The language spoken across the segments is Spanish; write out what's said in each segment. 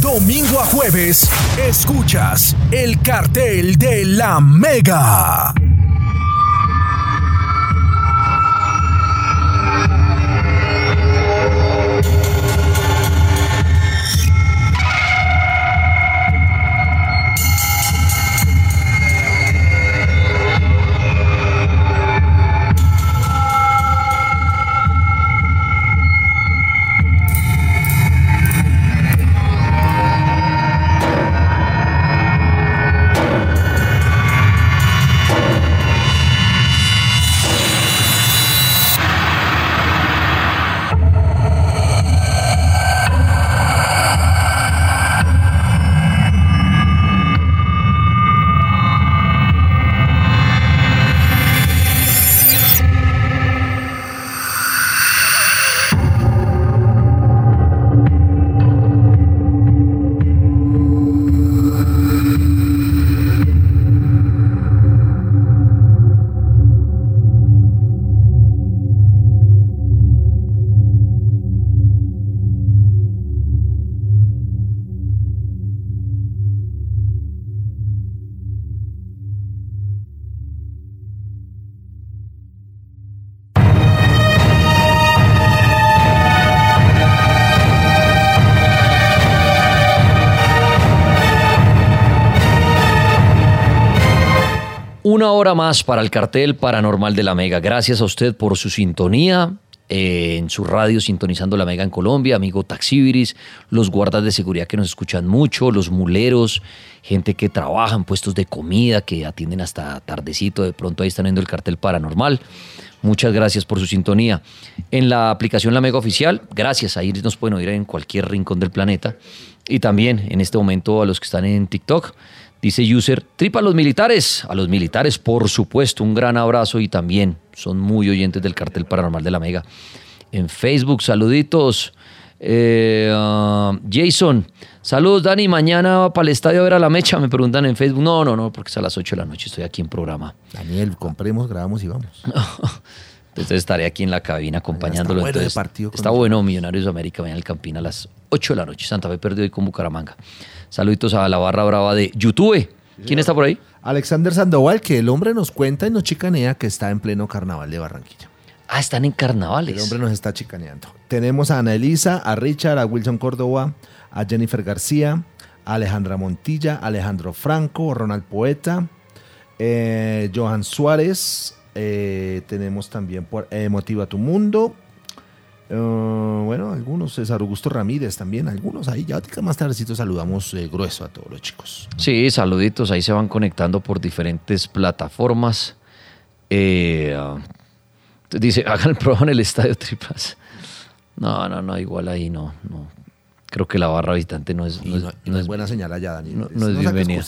Domingo a jueves, escuchas el cartel de la Mega. Una hora más para el cartel paranormal de la Mega. Gracias a usted por su sintonía eh, en su radio sintonizando la Mega en Colombia, amigo Taxibiris, los guardas de seguridad que nos escuchan mucho, los muleros, gente que trabaja en puestos de comida, que atienden hasta tardecito, de pronto ahí están viendo el cartel paranormal. Muchas gracias por su sintonía. En la aplicación La Mega Oficial, gracias, ahí nos pueden oír en cualquier rincón del planeta. Y también en este momento a los que están en TikTok. Dice user, tripa a los militares. A los militares, por supuesto, un gran abrazo y también son muy oyentes del cartel paranormal de la Mega. En Facebook, saluditos. Eh, ah, Jason, saludos Dani, mañana para el estadio a ver a la mecha, me preguntan en Facebook. No, no, no, porque es a las 8 de la noche, estoy aquí en programa. Daniel, compremos, grabamos y vamos. Entonces estaré aquí en la cabina acompañándolo. Está bueno Entonces, partido está bueno, Millonarios de América, mañana el Campín a las 8 de la noche. Santa Fe perdió hoy con Bucaramanga. Saluditos a la barra brava de YouTube. ¿Quién está por ahí? Alexander Sandoval, que el hombre nos cuenta y nos chicanea que está en pleno carnaval de Barranquilla. Ah, están en carnavales. El hombre nos está chicaneando. Tenemos a Ana Elisa, a Richard, a Wilson Córdoba, a Jennifer García, a Alejandra Montilla, a Alejandro Franco, Ronald Poeta, eh, Johan Suárez. eh, tenemos también por eh, Motiva tu Mundo. Eh, bueno, algunos, César Augusto Ramírez también, algunos ahí. Ya más tardecito saludamos eh, grueso a todos los chicos. Sí, saluditos. Ahí se van conectando por diferentes plataformas. Eh, dice, hagan el programa en el Estadio Triplas. No, no, no, igual ahí no, no. Creo que la barra visitante no es, no es- no, es buena señal allá, Dani. No, Es- bienvenida.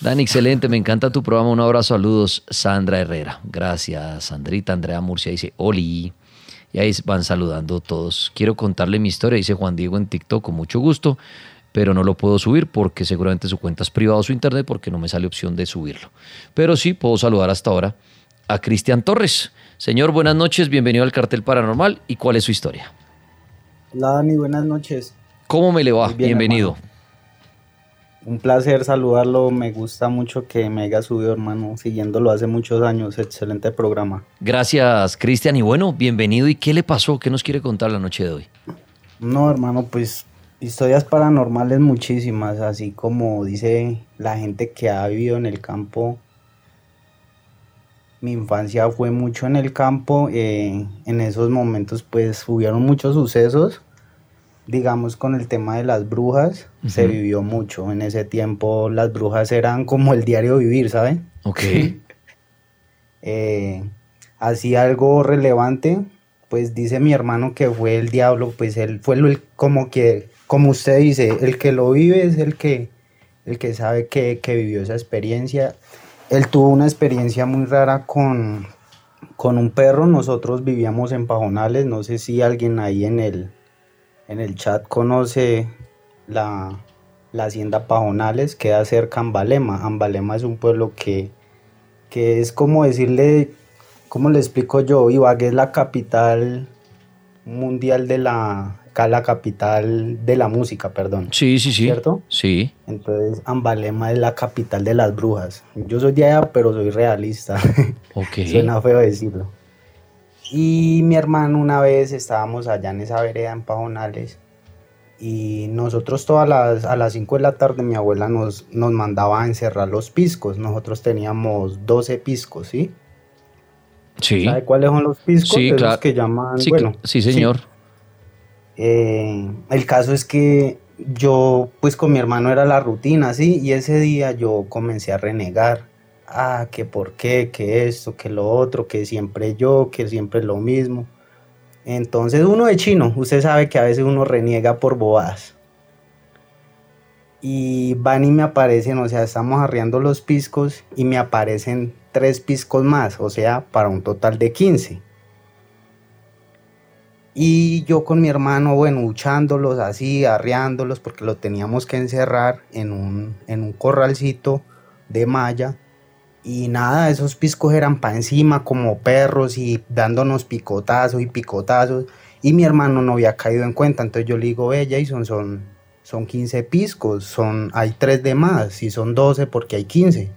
Dani, excelente, me encanta tu programa. Un abrazo, saludos, Sandra Herrera. Gracias, Sandrita. Andrea Murcia dice, Oli. Y ahí van saludando todos. Quiero contarle mi historia, dice Juan Diego en TikTok, con mucho gusto, pero no lo puedo subir porque seguramente su cuenta es privada o su internet porque no me sale opción de subirlo. Pero sí puedo saludar hasta ahora a Cristian Torres. Señor, buenas noches, bienvenido al Cartel Paranormal. ¿Y cuál es su historia? Hola Dani, buenas noches. ¿Cómo me le va? Bien, Bienvenido. Un placer saludarlo, me gusta mucho que me haya subido, hermano, siguiéndolo hace muchos años, excelente programa. Gracias, Cristian. Y bueno, bienvenido. ¿Y qué le pasó? ¿Qué nos quiere contar la noche de hoy? No, hermano, pues historias paranormales muchísimas, así como dice la gente que ha vivido en el campo. Mi infancia fue mucho en el campo, eh, en esos momentos pues hubieron muchos sucesos, digamos con el tema de las brujas, se vivió mucho, en ese tiempo las brujas eran como el diario vivir, ¿saben? Ok. eh, así algo relevante, pues dice mi hermano que fue el diablo, pues él fue el- como que, como usted dice, el que lo vive es el que, el que sabe que, que vivió esa experiencia. Él tuvo una experiencia muy rara con, con un perro, nosotros vivíamos en Pajonales, no sé si alguien ahí en el, en el chat conoce la, la hacienda Pajonales, queda cerca a Ambalema. Ambalema es un pueblo que, que es como decirle, ¿cómo le explico yo? Ibagué es la capital mundial de la, la capital de la música, perdón. Sí, sí, sí. ¿Cierto? Sí. Entonces Ambalema es la capital de las brujas. Yo soy de allá, pero soy realista. Ok. Suena feo decirlo. Y mi hermano una vez estábamos allá en esa vereda en Pajonales y nosotros todas las, a las 5 de la tarde mi abuela nos, nos mandaba a encerrar los piscos. Nosotros teníamos 12 piscos, ¿sí? Sí. ¿Sabe cuáles son los piscos? Sí, Esos claro. que llaman, Sí, bueno. sí, señor. Eh, el caso es que yo, pues con mi hermano era la rutina, ¿sí? Y ese día yo comencé a renegar. Ah, que por qué, que esto, que lo otro, que siempre yo, que siempre lo mismo. Entonces uno de chino, usted sabe que a veces uno reniega por bobadas. Y van y me aparecen, o sea, estamos arriando los piscos y me aparecen tres piscos más, o sea, para un total de 15. Y yo con mi hermano, bueno, luchándolos así, arreándolos, porque lo teníamos que encerrar en un, en un corralcito de malla. Y nada, esos piscos eran para encima como perros y dándonos picotazos y picotazos. Y mi hermano no había caído en cuenta. Entonces yo le digo, ve Jason, son, son 15 piscos, son, hay 3 de más, y son 12 porque hay 15.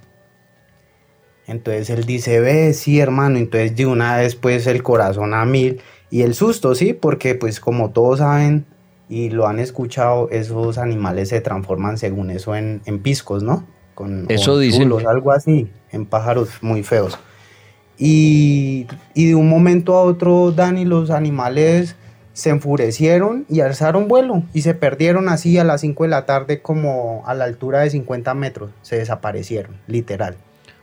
Entonces él dice, ve, sí, hermano. Entonces de una vez pues el corazón a mil y el susto, sí, porque pues como todos saben y lo han escuchado, esos animales se transforman según eso en, en piscos, ¿no? Con, Eso dicen. chulos, algo así, en pájaros muy feos. Y, y de un momento a otro, Dani, los animales se enfurecieron y alzaron vuelo y se perdieron así a las 5 de la tarde como a la altura de 50 metros. Se desaparecieron, literal.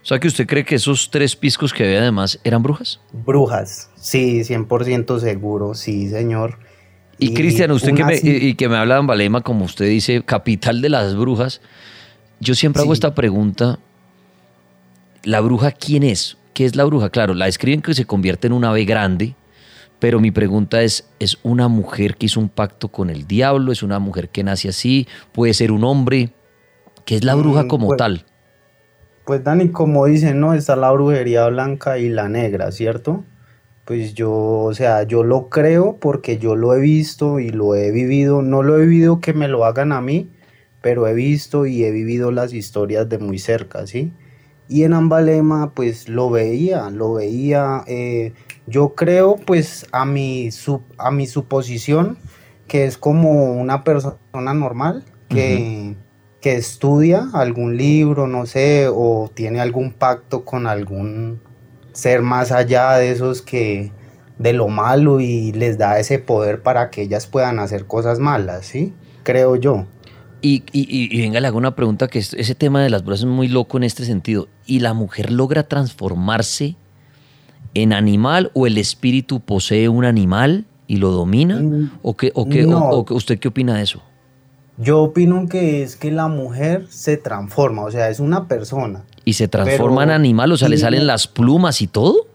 O sea que usted cree que esos tres piscos que había además eran brujas. Brujas, sí, 100% seguro, sí, señor. Y, Cristian, usted que me, y, y que me habla de Ambalema, como usted dice, capital de las brujas, yo siempre hago esta pregunta. ¿La bruja quién es? ¿Qué es la bruja? Claro, la describen que se convierte en un ave grande, pero mi pregunta es, ¿es una mujer que hizo un pacto con el diablo? ¿Es una mujer que nace así? ¿Puede ser un hombre? ¿Qué es la bruja Mm, como pues- tal? Pues Dani, como dicen, ¿no? Está la brujería blanca y la negra, ¿cierto? Pues yo, o sea, yo lo creo porque yo lo he visto y lo he vivido. No lo he vivido que me lo hagan a mí, pero he visto y he vivido las historias de muy cerca, ¿sí? Y en Ambalema, pues lo veía, lo veía. eh, yo creo, pues, a mi, a mi suposición, que es como una persona normal que, que estudia algún libro, no sé, o tiene algún pacto con algún ser más allá de esos que de lo malo y les da ese poder para que ellas puedan hacer cosas malas, ¿sí? Creo yo. Y, y- y- venga, le hago una pregunta que es- ese tema de las brujas es muy loco en este sentido. ¿Y la mujer logra transformarse en animal o el espíritu posee un animal y lo domina? Mm, ¿O, qué, o, qué, o- no. o usted qué opina de eso? Yo opino que es que la mujer se transforma, o sea, es una persona. ¿Y se transforma en animal? O sea, ¿le salen las plumas y todo?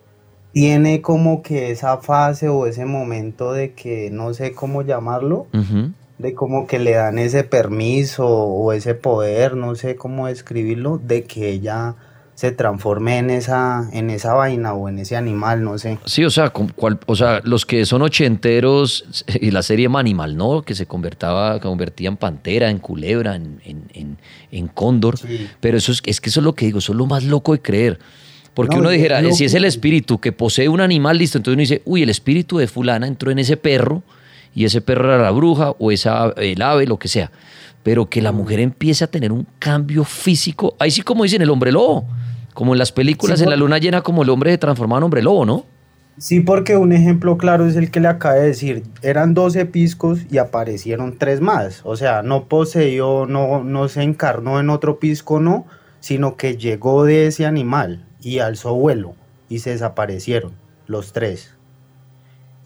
Tiene como que esa fase o ese momento de que no sé cómo llamarlo, Ujú. De como que le dan ese permiso o ese poder, no sé cómo describirlo, de que ella se transforme en esa, en esa vaina o en ese animal, no sé. Sí, o sea, cual- o sea, los que son ochenteros y la serie Manimal, ¿no? Que se convertaba, convertía en pantera, en culebra, en, en, en- en cóndor. Sí. Pero eso es, es que eso es lo que digo, eso es lo más loco de creer. Porque No, uno es dijera, loco. si es el espíritu que posee un animal, listo, entonces uno dice, uy, el espíritu de fulana entró en ese perro y ese perro era la bruja o esa, el ave, lo que sea. Pero que la mujer empiece a tener un cambio físico, ahí sí como dicen el hombre lobo, como en las películas, Sí, en la luna llena, como el hombre se transformaba en hombre lobo, ¿no? Sí, porque un ejemplo claro es el que le acabé de decir. Eran 12 piscos y aparecieron tres más. O sea, no poseyó, no, no se encarnó en otro pisco, no, sino que llegó de ese animal y alzó vuelo y se desaparecieron los tres.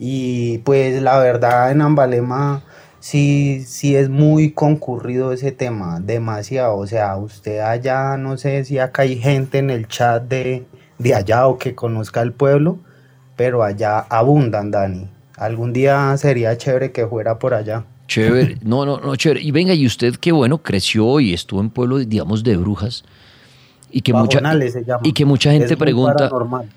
Y pues la verdad en Ambalema sí, sí es muy concurrido ese tema, demasiado. O sea, usted allá, no sé si acá hay gente en el chat de, de allá o que conozca el pueblo, pero allá abundan, Dani. Algún día sería chévere que fuera por allá. Chévere, no, no, no, chévere. Y venga, y usted qué bueno, creció y estuvo en pueblo, digamos, de brujas. Y que, mucha, y que mucha gente Es pregunta.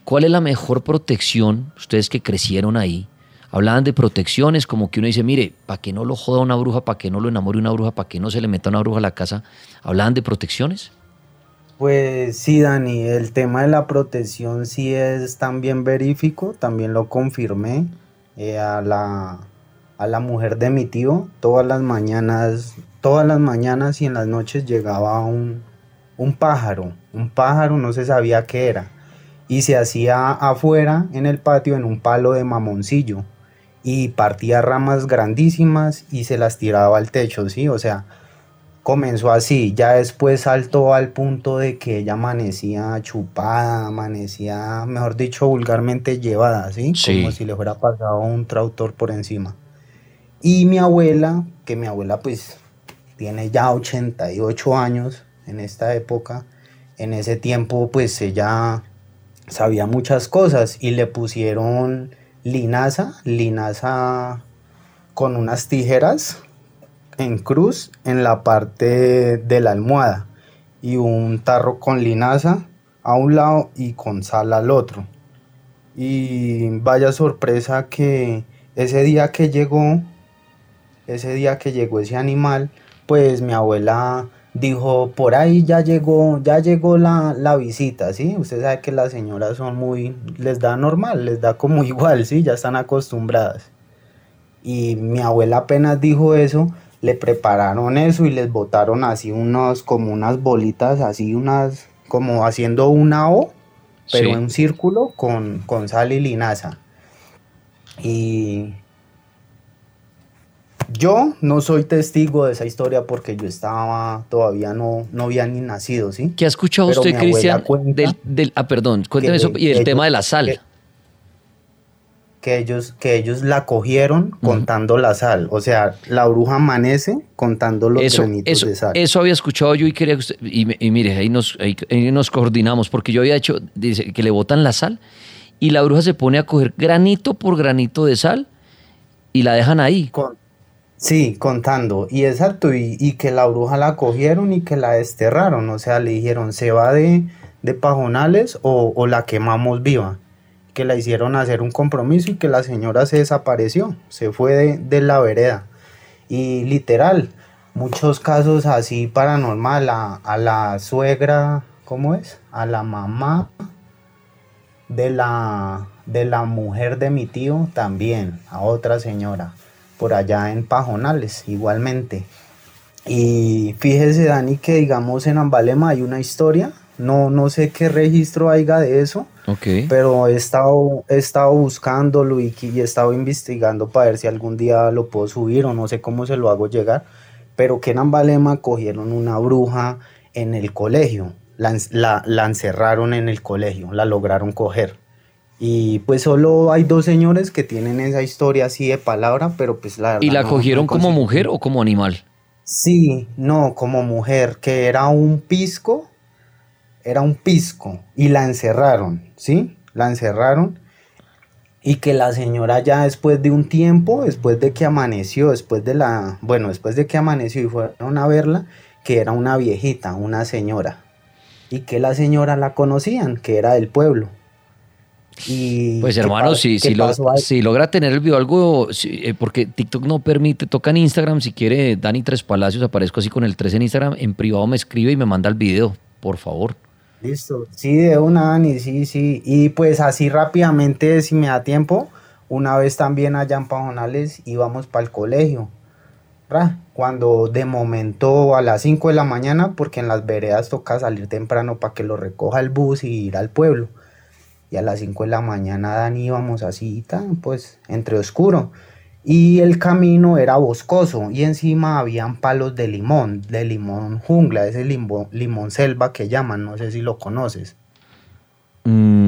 ¿cuál es la mejor protección? Ustedes que crecieron ahí, hablaban de protecciones, como que uno dice, mire, para que no lo joda una bruja, para que no lo enamore una bruja, para que no se le meta una bruja a la casa, ¿hablaban de protecciones? Pues sí, Dani, el tema de la protección sí es también verífico, también lo confirmé eh, a, la, a la mujer de mi tío, todas las mañanas, todas las mañanas y en las noches llegaba un, un pájaro, un pájaro no se sabía qué era, y se hacía afuera en el patio en un palo de mamoncillo y partía ramas grandísimas y se las tiraba al techo, ¿sí? O sea, comenzó así, ya después saltó al punto de que ella amanecía chupada, amanecía, mejor dicho, vulgarmente llevada, ¿sí? Sí. Como si le fuera pasado un trautor por encima. Y mi abuela, que mi abuela pues tiene ya 88 años en esta época, en ese tiempo pues ella sabía muchas cosas y le pusieron linaza, linaza con unas tijeras en cruz en la parte de la almohada y un tarro con linaza a un lado y con sal al otro. Y vaya sorpresa que ese día que llegó, ese día que llegó ese animal, pues mi abuela dijo, por ahí ya llegó, ya llegó la, la visita, ¿sí? Usted sabe que las señoras son muy, les da normal, les da como igual, ¿sí? Ya están acostumbradas. Y mi abuela apenas dijo eso, le prepararon eso y les botaron así unos, como unas bolitas, así unas, como haciendo una O, pero Sí. en un círculo con, con sal y linaza. Y yo no soy testigo de esa historia porque yo estaba, todavía no, no había ni nacido, ¿sí? ¿Qué ha escuchado Pero usted, Cristian? Del, del- ah, perdón, cuénteme eso. Y el tema de la sal. que- que ellos, que ellos la cogieron contando la sal. O sea, la bruja amanece contando los eso, granitos eso, de sal. eso había escuchado yo y quería que usted, y mire, ahí nos, ahí, ahí nos coordinamos, porque yo había hecho, dice, que le botan la sal y la bruja se pone a coger granito por granito de sal y la dejan ahí. Con- sí, contando. Y exacto, y, y que la bruja la cogieron y que la desterraron. O sea, le dijeron, se va de, de pajonales o, o la quemamos viva. Que la hicieron hacer un compromiso y que la señora se desapareció, se fue de, de la vereda. Y literal, muchos casos así paranormal, a, a la suegra, ¿cómo es? A la mamá de la, de la mujer de mi tío también, a otra señora, por allá en Pajonales, igualmente. Y fíjese, Dani, que digamos en Ambalema hay una historia, no, no sé qué registro haya de eso, pero he estado, he estado buscándolo y, y he estado investigando para ver si algún día lo puedo subir o no sé cómo se lo hago llegar. Pero que en Ambalema cogieron una bruja en el colegio, la, la- la encerraron en el colegio, la lograron coger. Y pues solo hay dos señores que tienen esa historia así de palabra, pero pues la ¿Y verdad la no- cogieron no como mujer o como animal? Sí, no, como mujer, que era un pisco, era un pisco, y la encerraron, ¿sí? La encerraron, y que la señora ya después de un tiempo, después de que amaneció, después de la, bueno, después de que amaneció y fueron a verla, que era una viejita, una señora. y que la señora la conocían, que era del pueblo. Y Pues ¿qué hermano, si, si, lo- si logra tener el video algo, si- eh, porque TikTok no permite, toca en Instagram, si quiere, Dani Tres Palacios, aparezco así con el 3 en Instagram, en privado me escribe y me manda el video, por favor. Listo. Sí, de una, Dani, sí, sí. Y pues así rápidamente, si me da tiempo, una vez también allá en Pajonales íbamos para el colegio. Ra, Cuando de momento a las 5 de la mañana, porque en las veredas toca salir temprano para que lo recoja el bus y ir al pueblo. Y a las 5 de la mañana, Dani, íbamos así, tan, pues, entre oscuro. Y el camino era boscoso y encima habían palos de limón, de limón jungla, ese limón, limón selva que llaman, no sé si lo conoces. Mm,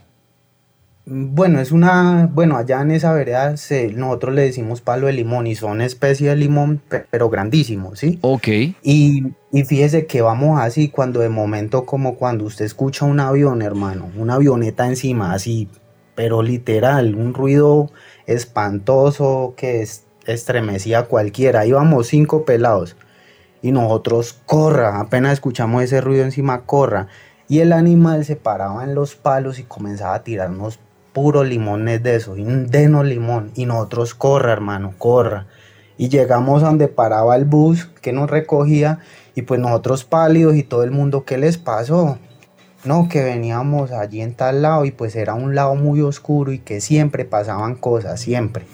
Bueno, es una, bueno, allá en esa vereda se- nosotros le decimos palo de limón y son especie de limón, pe- pero grandísimos, ¿sí? Ok. Y, y fíjese que vamos así cuando de momento como cuando usted escucha un avión, hermano, una avioneta encima, así, pero literal, un ruido espantoso que es- estremecía a cualquiera. Íbamos cinco pelados y nosotros corra, apenas escuchamos ese ruido encima, corra. Y el animal se paraba en los palos y comenzaba a tirarnos puros limones de eso, y denos limón. Y nosotros corra, hermano, corra. Y llegamos a donde paraba el bus que nos recogía y pues nosotros pálidos y todo el mundo, ¿qué les pasó? No, que veníamos allí en tal lado y pues era un lado muy oscuro y que siempre pasaban cosas, siempre.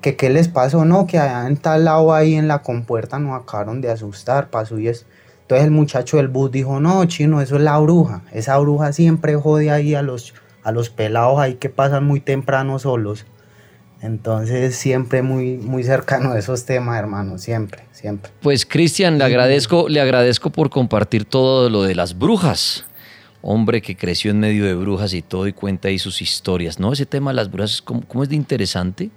Que qué les pasó, no, que allá en tal lado ahí en la compuerta nos acabaron de asustar, pasó y es. Entonces el muchacho del bus dijo, no, chino, eso es la bruja. Esa bruja siempre jode ahí a los, a los pelados ahí que pasan muy temprano solos. Entonces siempre muy, muy cercano a esos temas, hermano, siempre, siempre. Pues Cristian, le agradezco, le agradezco por compartir todo lo de las brujas. Hombre que creció en medio de brujas y todo y cuenta ahí sus historias, ¿no? Ese tema de las brujas, es como, como es de interesante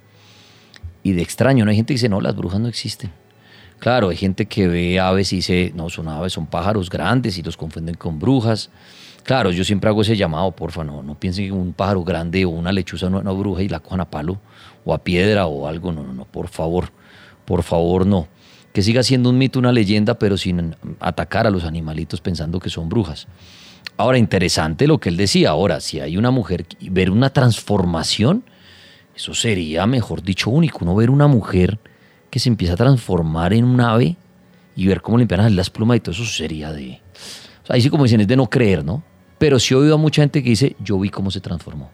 y de extraño. No hay gente que dice, no, las brujas no existen. Claro, hay gente que ve aves y dice, no, son aves, son pájaros grandes y los confunden con brujas. Claro, yo siempre hago ese llamado, porfa, no, no piensen que un pájaro grande o una lechuza no es una bruja y la cojan a palo o a piedra o algo, no, no, no, por favor, por favor, no. Que siga siendo un mito, una leyenda, pero sin atacar a los animalitos pensando que son brujas. Ahora, interesante lo que él decía. Ahora, si hay una mujer, ver una transformación, eso sería, mejor dicho, único. Uno ver una mujer que se empieza a transformar en un ave y ver cómo le empiezan a las plumas y todo eso sería de... o sea, ahí sí como dicen, es de no creer, ¿no? Pero sí he oído a mucha gente que dice, yo vi cómo se transformó.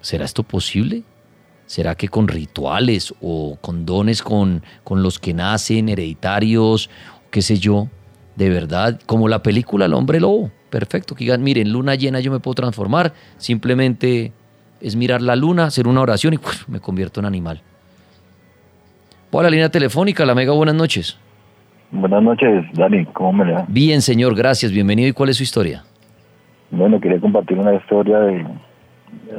¿Será esto posible? ¿Será que con rituales o con dones con, con los que nacen, hereditarios, qué sé yo? De verdad, como la película El hombre lobo. Perfecto, que digan, miren, luna llena yo me puedo transformar. Simplemente es mirar la luna, hacer una oración y me convierto en animal. Voy a la línea telefónica, la mega, buenas noches. Buenas noches, Dani, ¿cómo me le va? Bien, señor, gracias, bienvenido. ¿Y cuál es su historia? Bueno, quería compartir una historia de...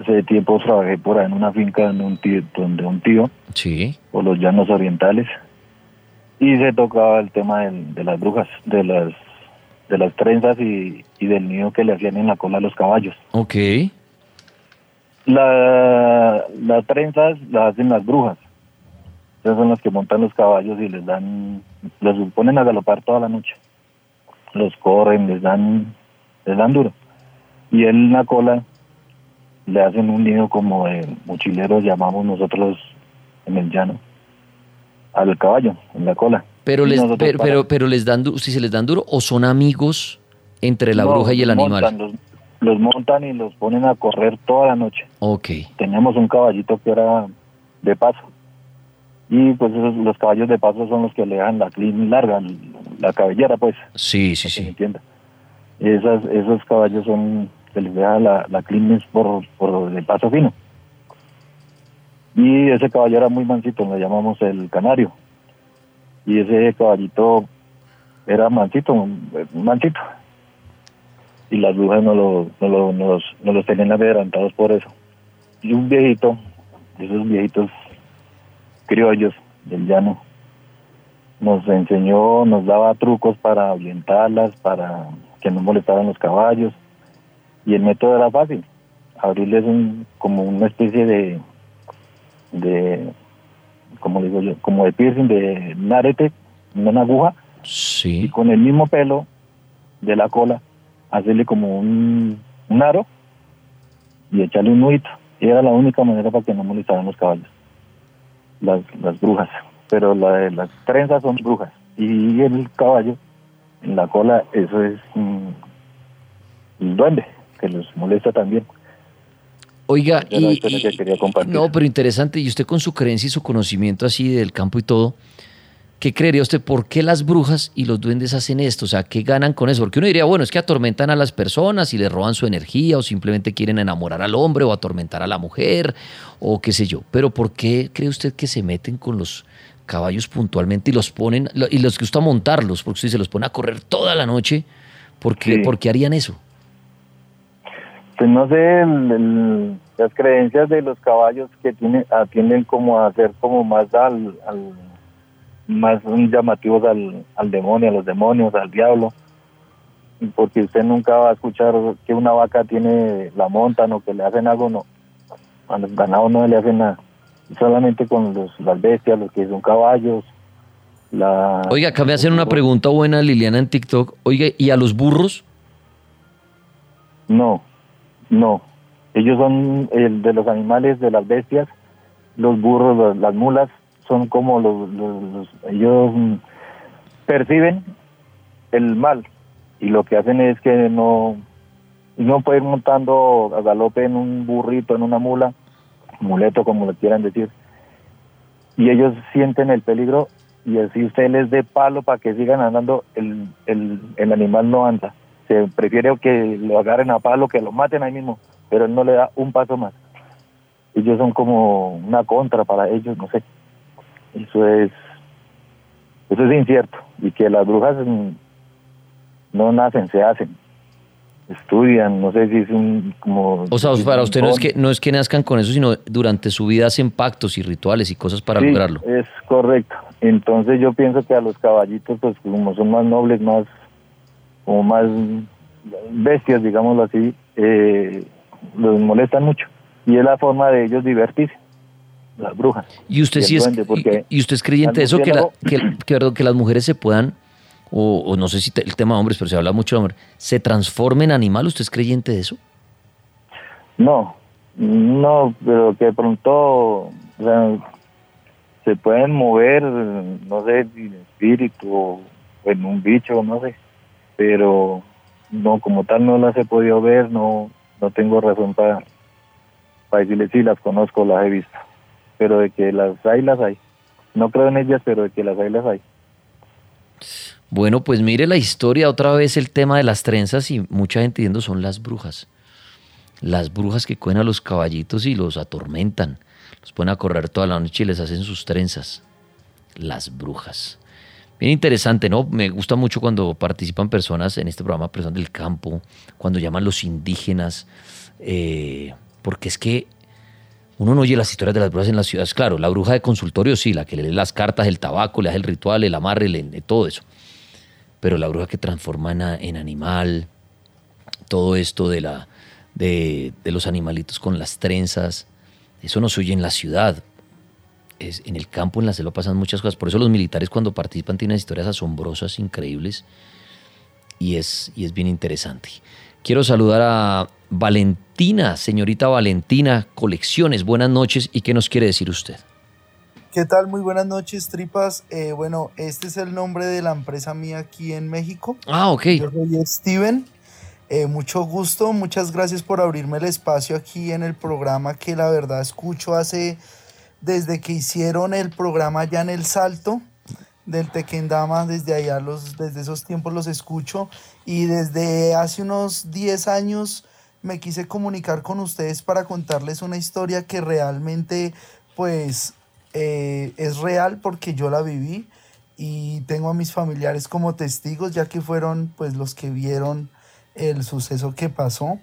Hace tiempo trabajé por ahí en una finca donde un tío, donde un tío Sí. por los llanos orientales y se tocaba el tema del- de las brujas, de las de las trenzas y, y del nido que le hacían en la cola a los caballos. Ok. La, las trenzas las hacen las brujas. Esas son las que montan los caballos y les dan, los ponen a galopar toda la noche. Los corren, les dan, les dan duro. Y en la cola le hacen un nido como de mochileros, llamamos nosotros en el llano, al caballo, en la cola. Pero Y les, pero, pero, pero les dan, si se les dan duro o son amigos entre la No, bruja y el animal. montan, los, los montan y los ponen a correr toda la noche. Ok. teníamos un caballito que era de paso. Y pues esos, los caballos de paso son los que le dan la clean larga, la cabellera pues, Sí, sí, sí. entienda. Esas, esos caballos son, les la, la por, por el paso fino. Y ese caballo era muy mansito, lo llamamos el canario. Y ese caballito era mansito, mansito. y las brujas no, lo, no, lo- nos los tenían adelantados por eso. Y un viejito, esos viejitos criollos del llano, nos enseñó, nos daba trucos para orientarlas, para que no molestaran los caballos. Y el método era fácil, abrirles un, como una especie de, de, como digo yo, como de piercing, de un arete, una aguja, y Sí. con el mismo pelo de la cola, hacerle como un, un aro y echarle un nudito. Y era la única manera para que no molestaran los caballos, las, las brujas. Pero la de las trenzas son brujas. Y el caballo, en la cola, eso es mm, el duende, que los molesta también. Oiga, Era y, historia que y- quería compartir. no, pero interesante, y usted con su creencia y su conocimiento así del campo y todo, ¿qué creería usted? ¿Por qué las brujas y los duendes hacen esto? O sea, ¿qué ganan con eso? Porque uno diría, bueno, es que atormentan a las personas y les roban su energía o simplemente quieren enamorar al hombre o atormentar a la mujer o qué sé yo. Pero ¿por qué cree usted que se meten con los caballos puntualmente y los ponen, y les gusta montarlos? Porque usted se los pone a correr toda la noche. ¿Por qué, Sí. ¿por qué harían eso? Pues no sé, el- el- las creencias de los caballos que tiene, atienden como a ser como más al, al- más llamativos al, al demonio, a los demonios, al diablo. Porque usted nunca va a escuchar que una vaca tiene la montan o que le hacen algo, no. A los ganados no le hacen nada. Solamente con los, las bestias, los que son caballos. La, Oiga, acá me hacen una pregunta buena, Liliana, en TikTok. Oiga, ¿y a los burros? No, no. Ellos son el de los animales, de las bestias. Los burros, las, las mulas, son como los, los- los- ellos perciben el mal y lo que hacen es que no no pueden montando a galope en un burrito, en una mula, muleto como lo quieran decir, y ellos sienten el peligro y así usted les dé palo para que sigan andando, el, el, el animal no anda. Se prefiere que lo agarren a palo, que lo maten ahí mismo, pero él no le da un paso más. Ellos son como una contra para ellos, no sé. Eso es, eso es incierto. Y que las brujas no nacen, se hacen. Estudian, no sé si es un como... O sea, para usted no es que no es que nazcan con eso, sino durante su vida hacen pactos y rituales y cosas para Sí, lograrlo. Es correcto. Entonces yo pienso que a los caballitos, pues como son más nobles, más, como más bestias, digámoslo así, eh, los molestan mucho. Y es la forma de ellos divertirse, las brujas. Y usted el sí es y, y usted es creyente de eso que, la- que, que, perdón, que las mujeres se puedan o, o no sé si te- el tema de hombres, pero se habla mucho de hombres, se transformen en animal, ¿usted es creyente de eso? No, no, pero que de pronto o sea, se pueden mover, no sé, en espíritu o en un bicho, no sé, pero no, como tal no las he podido ver, no, no tengo razón para, para decirles si las conozco, las he visto, pero de que las hay, las hay. No creo en ellas, pero de que las hay, las hay. Bueno, pues mire la historia, otra vez el tema de las trenzas y mucha gente diciendo son las brujas. Las brujas que cogen a los caballitos y los atormentan. Los ponen a correr toda la noche y les hacen sus trenzas. Las brujas. Bien interesante, ¿no? Me gusta mucho cuando participan personas en este programa, personas del campo, cuando llaman los indígenas, eh, porque es que uno no oye las historias de las brujas en las ciudades. Claro, la bruja de consultorio sí, la que le lee las cartas, el tabaco, le hace el ritual, el amarre, le- todo eso. Pero la bruja que transforma en animal, todo esto de, la, de, de los animalitos con las trenzas, eso no se oye en la ciudad. Es, en el campo, en la selva pasan muchas cosas. Por eso los militares cuando participan tienen historias asombrosas, increíbles. Y es, y es bien interesante. Quiero saludar a Valentina, señorita Valentina, Colecciones. Buenas noches. ¿Y qué nos quiere decir usted? ¿Qué tal? Muy buenas noches, tripas. Eh, bueno, este es el nombre de la empresa mía aquí en México. Ah, ok. Yo soy Steven. Eh, mucho gusto, muchas gracias por abrirme el espacio aquí en el programa que la verdad escucho hace desde que hicieron el programa ya en El Salto del Tequendama, desde allá los, desde esos tiempos los escucho y desde hace unos 10 años me quise comunicar con ustedes para contarles una historia que realmente pues eh, es real porque yo la viví y tengo a mis familiares como testigos ya que fueron pues los que vieron el suceso que pasó.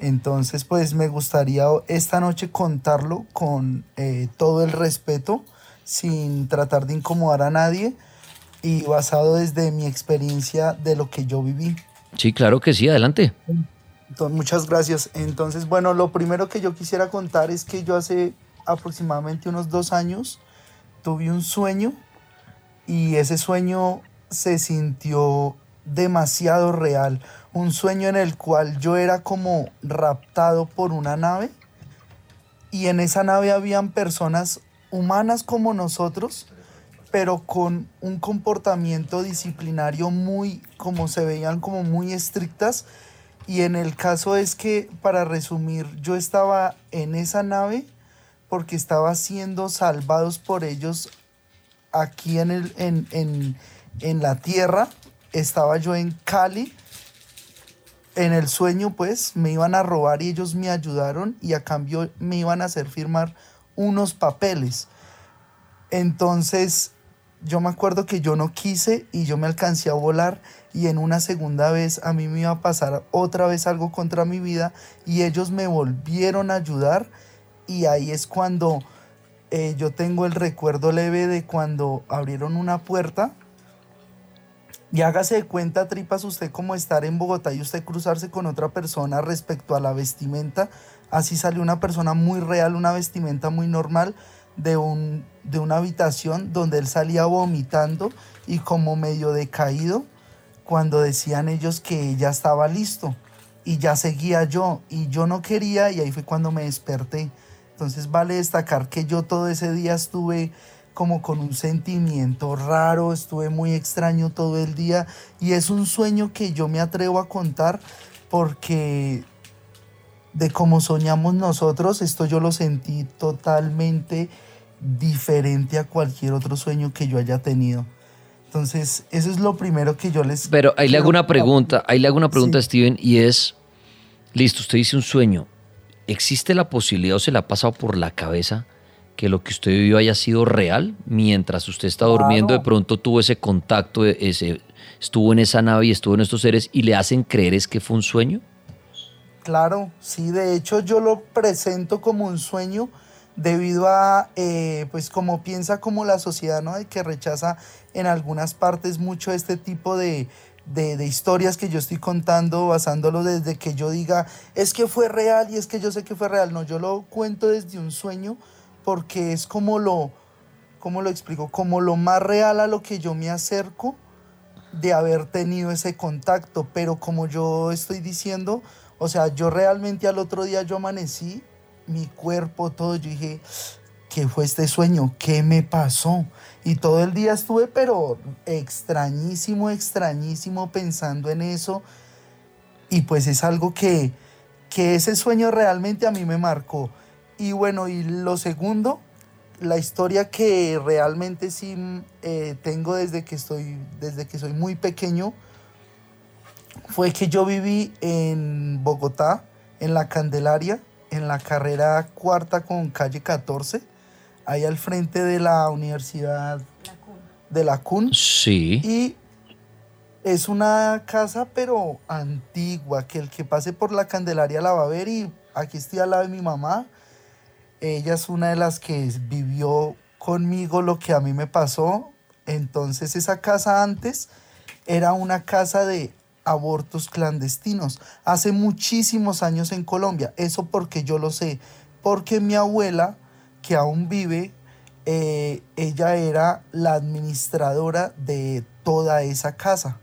Entonces, pues me gustaría esta noche contarlo con eh, todo el respeto, sin tratar de incomodar a nadie y basado desde mi experiencia de lo que yo viví. Sí, claro que sí, adelante. Entonces, muchas gracias. Entonces, bueno, lo primero que yo quisiera contar es que yo hace aproximadamente unos dos años tuve un sueño y ese sueño se sintió demasiado real. Un sueño en el cual yo era como raptado por una nave y en esa nave habían personas humanas como nosotros, pero con un comportamiento disciplinario muy, como se veían como muy estrictas. Y en el caso es que, para resumir, yo estaba en esa nave porque estaba siendo salvados por ellos aquí en, el, en, en, en la tierra. Estaba yo en Cali. En el sueño, pues, me iban a robar y ellos me ayudaron y a cambio me iban a hacer firmar unos papeles. Entonces, yo me acuerdo que yo no quise y yo me alcancé a volar y en una segunda vez a mí me iba a pasar otra vez algo contra mi vida y ellos me volvieron a ayudar y ahí es cuando eh, yo tengo el recuerdo leve de cuando abrieron una puerta y hágase de cuenta, tripas, usted como estar en Bogotá y usted cruzarse con otra persona respecto a la vestimenta. Así salió una persona muy real, una vestimenta muy normal de, un, de una habitación donde él salía vomitando y como medio decaído cuando decían ellos que ya estaba listo y ya seguía yo y yo no quería y ahí fue cuando me desperté. Entonces vale destacar que yo todo ese día estuve como con un sentimiento raro, estuve muy extraño todo el día y es un sueño que yo me atrevo a contar porque de cómo soñamos nosotros, esto yo lo sentí totalmente diferente a cualquier otro sueño que yo haya tenido. Entonces, eso es lo primero que yo les... Pero ahí le hago una pregunta, ahí le hago una pregunta a Steven y es, listo, usted dice un sueño, ¿existe la posibilidad o se le ha pasado por la cabeza que lo que usted vivió haya sido real mientras usted está durmiendo, de pronto tuvo ese contacto, ese, estuvo en esa nave y estuvo en estos seres y le hacen creer es que fue un sueño? Claro, sí, de hecho yo lo presento como un sueño debido a, eh, pues como piensa como la sociedad, ¿no? De que rechaza en algunas partes mucho este tipo de, de, de, historias que yo estoy contando, basándolo desde que yo diga, es que fue real y es que yo sé que fue real. No, yo lo cuento desde un sueño porque es como lo, ¿cómo lo explico? Como lo más real a lo que yo me acerco de haber tenido ese contacto, pero como yo estoy diciendo, o sea, yo realmente al otro día yo amanecí, mi cuerpo, todo, yo dije, ¿qué fue este sueño? ¿Qué me pasó? Y todo el día estuve, pero extrañísimo, extrañísimo pensando en eso. Y pues es algo que, que ese sueño realmente a mí me marcó. Y bueno, y lo segundo, la historia que realmente sí eh, tengo desde que, estoy, desde que soy muy pequeño fue que yo viví en Bogotá, en la Candelaria, en la carrera cuarta con calle 14, ahí al frente de la Universidad de la CUN. Sí. Y es una casa pero antigua, que el que pase por la Candelaria la va a ver y aquí estoy al lado de mi mamá ella es una de las que vivió conmigo lo que a mí me pasó. Entonces esa casa antes era una casa de abortos clandestinos. Hace muchísimos años en Colombia. Eso porque yo lo sé. Porque mi abuela, que aún vive, eh, ella era la administradora de toda esa casa.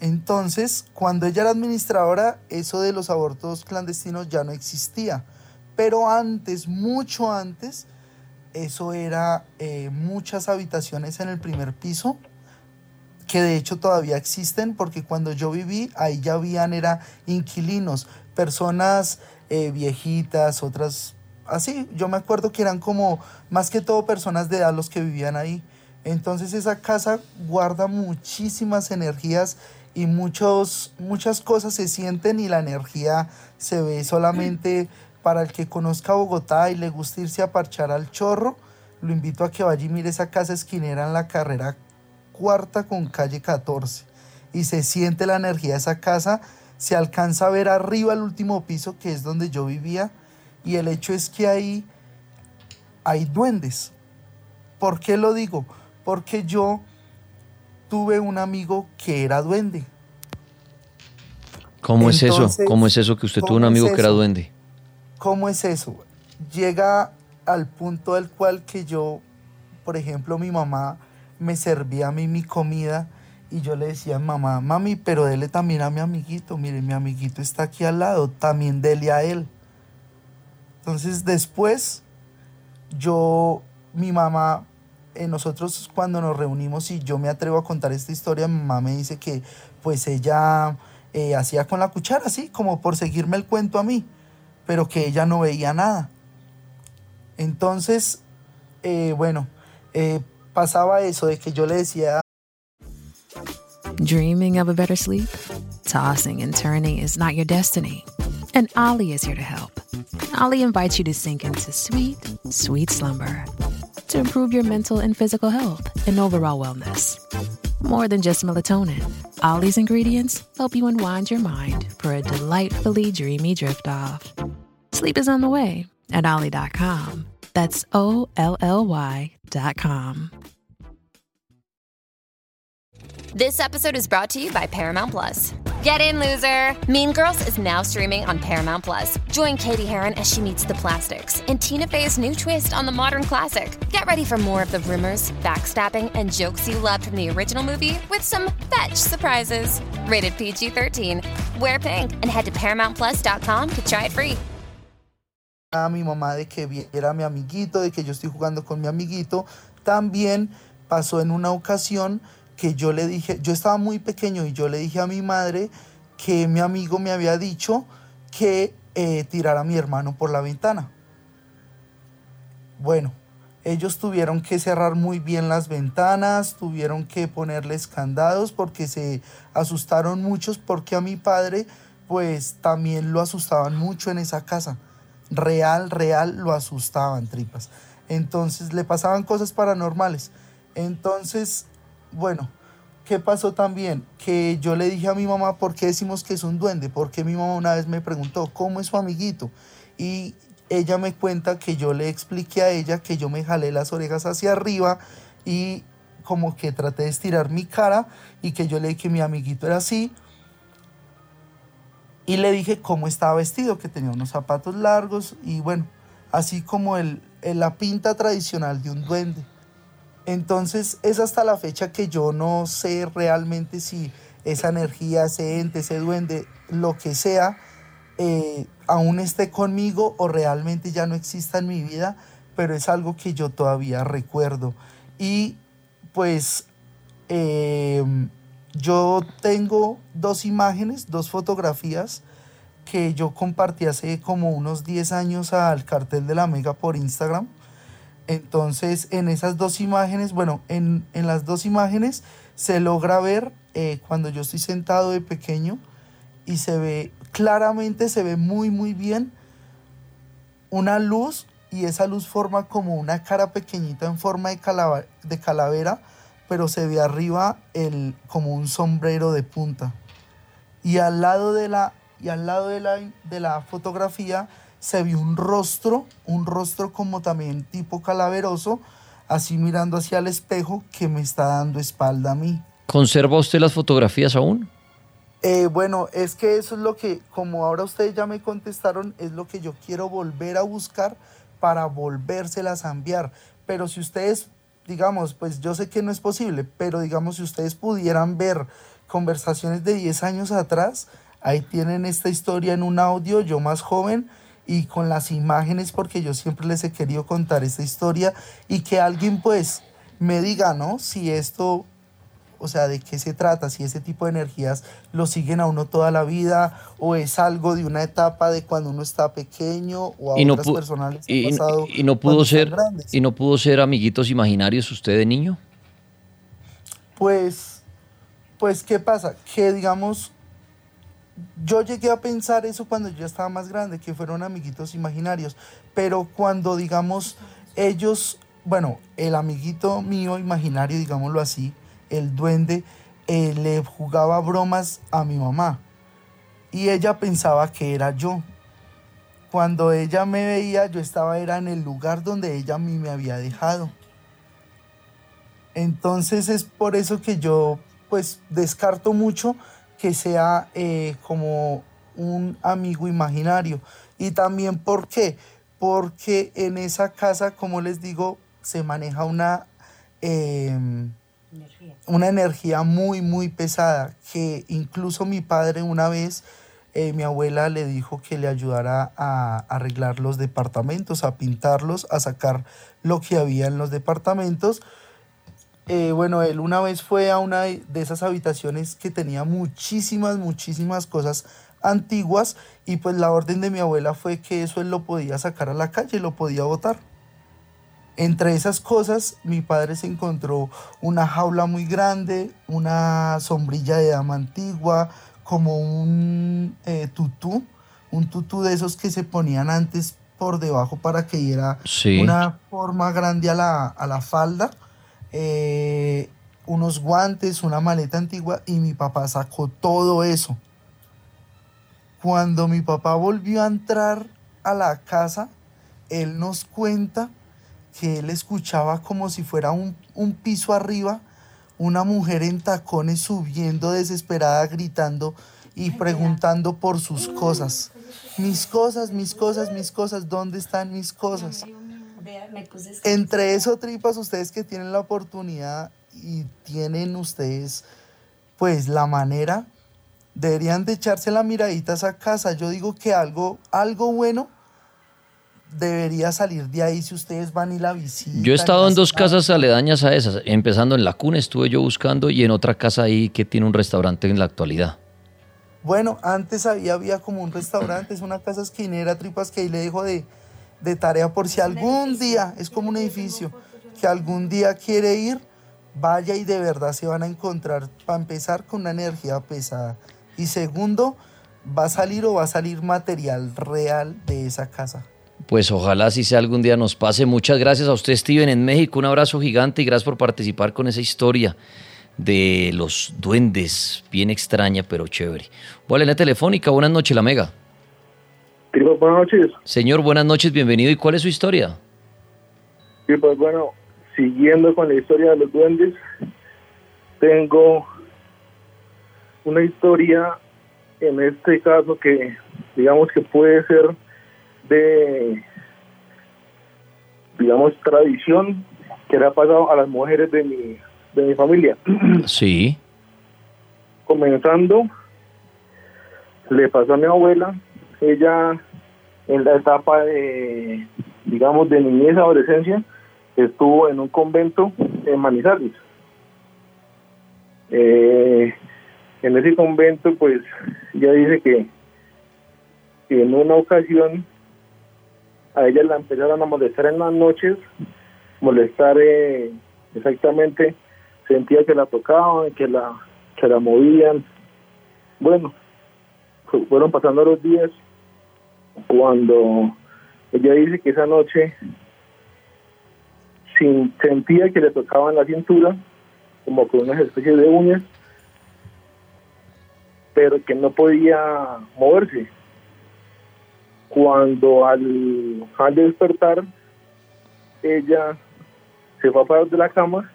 Entonces, cuando ella era administradora, eso de los abortos clandestinos ya no existía. Pero antes, mucho antes, eso era eh, muchas habitaciones en el primer piso, que de hecho todavía existen, porque cuando yo viví, ahí ya habían, era inquilinos, personas eh, viejitas, otras así. Yo me acuerdo que eran como, más que todo, personas de edad los que vivían ahí. Entonces esa casa guarda muchísimas energías y muchos, muchas cosas se sienten y la energía se ve solamente para el que conozca Bogotá y le guste irse a parchar al chorro, lo invito a que vaya y mire esa casa esquinera en la carrera cuarta con calle 14 y se siente la energía de esa casa, se alcanza a ver arriba el último piso, que es donde yo vivía, y el hecho es que ahí hay duendes. ¿Por qué lo digo? Porque yo tuve un amigo que era duende. ¿Cómo es eso? ¿Cómo es eso que usted tuvo ¿cómo un es amigo que era duende? ¿Cómo es eso? Llega al punto del cual que yo, por ejemplo, mi mamá me servía a mí mi comida y yo le decía a mamá, mami, pero dele también a mi amiguito, mire, mi amiguito está aquí al lado, también dele a él. Entonces después, yo, mi mamá, eh, nosotros cuando nos reunimos y yo me atrevo a contar esta historia, mi mamá me dice que pues ella eh, hacía con la cuchara, así como por seguirme el cuento a mí, pero que ella no veía nada. Entonces, eh, bueno, eh, pasaba eso de que yo le decía Dreaming of a better sleep? Tossing and turning is not your destiny. And Ollie is here to help. Ollie invites you to sink into sweet, sweet slumber to improve your mental and physical health and overall wellness. More than just melatonin, Ollie's ingredients help you unwind your mind for a delightfully dreamy drift off. Sleep is on the way at Ollie.com. That's O L L Y.com. This episode is brought to you by Paramount Plus. Get in, loser! Mean Girls is now streaming on Paramount Plus. Join Katie Heron as she meets the plastics in Tina Fey's new twist on the modern classic. Get ready for more of the rumors, backstabbing, and jokes you loved from the original movie with some fetch surprises. Rated PG 13. Wear pink and head to ParamountPlus.com to try it free. A mi mamá de que viera a mi amiguito, de que yo estoy jugando con mi amiguito. También pasó en una ocasión que yo le dije, yo estaba muy pequeño y yo le dije a mi madre que mi amigo me había dicho que eh, tirara a mi hermano por la ventana. Bueno, ellos tuvieron que cerrar muy bien las ventanas, tuvieron que ponerles candados porque se asustaron muchos porque a mi padre pues también lo asustaban mucho en esa casa. Real, real lo asustaban tripas. Entonces le pasaban cosas paranormales. Entonces, bueno, ¿qué pasó también? Que yo le dije a mi mamá, ¿por qué decimos que es un duende? Porque mi mamá una vez me preguntó, ¿cómo es su amiguito? Y ella me cuenta que yo le expliqué a ella que yo me jalé las orejas hacia arriba y como que traté de estirar mi cara y que yo le dije que mi amiguito era así. Y le dije cómo estaba vestido, que tenía unos zapatos largos y bueno, así como el, la pinta tradicional de un duende. Entonces es hasta la fecha que yo no sé realmente si esa energía, ese ente, ese duende, lo que sea, eh, aún esté conmigo o realmente ya no exista en mi vida, pero es algo que yo todavía recuerdo. Y pues eh, yo tengo dos imágenes, dos fotografías que yo compartí hace como unos 10 años al cartel de la Mega por Instagram. Entonces, en esas dos imágenes, bueno, en, en las dos imágenes se logra ver eh, cuando yo estoy sentado de pequeño y se ve, claramente se ve muy, muy bien una luz y esa luz forma como una cara pequeñita en forma de, de calavera, pero se ve arriba el, como un sombrero de punta. Y al lado de la, y al lado de la, de la fotografía se vio un rostro, un rostro como también tipo calaveroso, así mirando hacia el espejo que me está dando espalda a mí. ¿Conserva usted las fotografías aún? Eh, bueno, es que eso es lo que, como ahora ustedes ya me contestaron, es lo que yo quiero volver a buscar para volvérselas a enviar. Pero si ustedes, digamos, pues yo sé que no es posible, pero digamos, si ustedes pudieran ver conversaciones de 10 años atrás, ahí tienen esta historia en un audio, yo más joven, y con las imágenes, porque yo siempre les he querido contar esta historia y que alguien pues me diga, ¿no? Si esto o sea, de qué se trata, si ese tipo de energías lo siguen a uno toda la vida o es algo de una etapa de cuando uno está pequeño o a Y no, otras pu- personas les ha y, pasado y no cuando pudo ser y no pudo ser amiguitos imaginarios usted de niño. Pues, pues, ¿qué pasa? Que digamos, yo llegué a pensar eso cuando yo estaba más grande, que fueron amiguitos imaginarios, pero cuando, digamos, ellos, bueno, el amiguito mío imaginario, digámoslo así, el duende, eh, le jugaba bromas a mi mamá. y ella pensaba que era yo. Cuando ella me veía, yo estaba era en el lugar donde ella a mí me había dejado. Entonces es por eso que yo pues descarto mucho que sea eh, como un amigo imaginario. Y también ¿por qué? Porque en esa casa, como les digo, se maneja una, una energía muy, muy pesada, que incluso mi padre una vez, eh, mi abuela le dijo que le ayudara a arreglar los departamentos, a pintarlos, a sacar lo que había en los departamentos. Eh, bueno, él una vez fue a una de esas habitaciones que tenía muchísimas, muchísimas cosas antiguas y pues la orden de mi abuela fue que eso él lo podía sacar a la calle, lo podía botar. Entre esas cosas, mi padre se encontró una jaula muy grande, una sombrilla de dama antigua, como un eh, tutú, un tutú de esos que se ponían antes por debajo para que diera Sí. una forma grande a la, a la falda, eh, unos guantes, una maleta antigua y mi papá sacó todo eso. Cuando mi papá volvió a entrar a la casa, él nos cuenta que él escuchaba como si fuera un, un piso arriba, una mujer en tacones subiendo desesperada, gritando y preguntando por sus cosas. Mis cosas, mis cosas, mis cosas, ¿dónde están mis cosas? Entre eso, tripas, ustedes que tienen la oportunidad y tienen ustedes, pues, la manera, deberían de echarse la miradita a esa casa. Yo digo que algo, algo bueno debería salir de ahí si ustedes van y la visitan. Yo he estado en dos casas aledañas a esas, empezando en la cuna estuve yo buscando y en otra casa ahí que tiene un restaurante en la actualidad. Bueno, antes había, había como un restaurante, es una casa esquinera, tripas, que ahí le dejo de, de tarea por si algún día, es como un edificio, que algún día quiere ir, vaya y de verdad se van a encontrar, para empezar, con una energía pesada. Y segundo, va a salir o va a salir material real de esa casa. Pues ojalá si sea algún día nos pase. Muchas gracias a usted, Steven, en México. Un abrazo gigante y gracias por participar con esa historia de los duendes. Bien extraña, pero chévere. Vale, la telefónica. Buenas noches, la Mega. Digo, buenas noches. Señor, buenas noches, bienvenido. ¿Y cuál es su historia? Y pues bueno, siguiendo con la historia de los duendes, tengo una historia en este caso que digamos que puede ser de digamos tradición que le ha pasado a las mujeres de mi de mi familia. Sí. Comenzando, le pasó a mi abuela, ella en la etapa de, digamos, de niñez, adolescencia, estuvo en un convento en Manizales. Eh, en ese convento, pues, ella dice que, que en una ocasión a ella la empezaron a molestar en las noches, molestar eh, exactamente, sentía que la tocaban, que la, que la movían. Bueno, fu- fueron pasando los días cuando ella dice que esa noche sin, sentía que le tocaban la cintura, como con unas especies de uñas, pero que no podía moverse. Cuando al, al despertar, ella se fue a parar de la cama,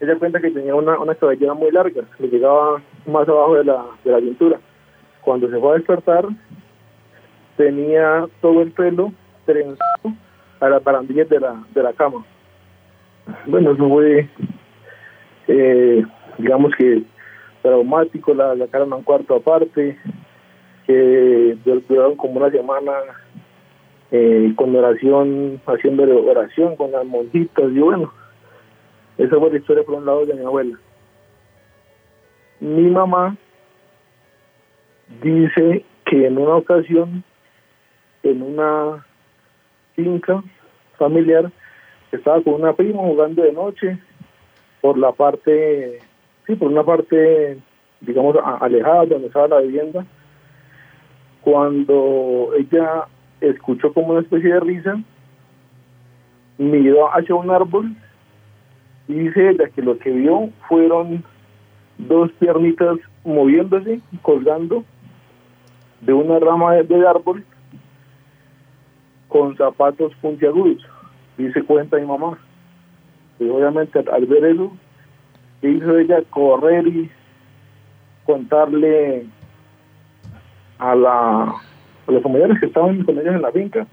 ella cuenta que tenía una, una cabellera muy larga, le llegaba más abajo de la, de la cintura. Cuando se fue a despertar, tenía todo el pelo trenzado a las barandillas de la, de la cama. Bueno, eso fue, eh, digamos que traumático, la sacaron a un cuarto aparte, que dur- duraron como una semana eh, con oración, haciendo oración con las monjitas, y bueno, esa fue la historia por un lado de mi abuela. Mi mamá dice que en una ocasión, en una finca familiar, estaba con una prima jugando de noche por la parte, sí, por una parte, digamos, alejada donde estaba la vivienda. Cuando ella escuchó como una especie de risa, miró hacia un árbol y dice ella que lo que vio fueron dos piernitas moviéndose, colgando de una rama de, del árbol con zapatos puntiagudos. Dice cuenta mi mamá. Y obviamente al, al ver eso, ¿qué hizo ella? Correr y contarle a, la, a los familiares que estaban con ellos en la finca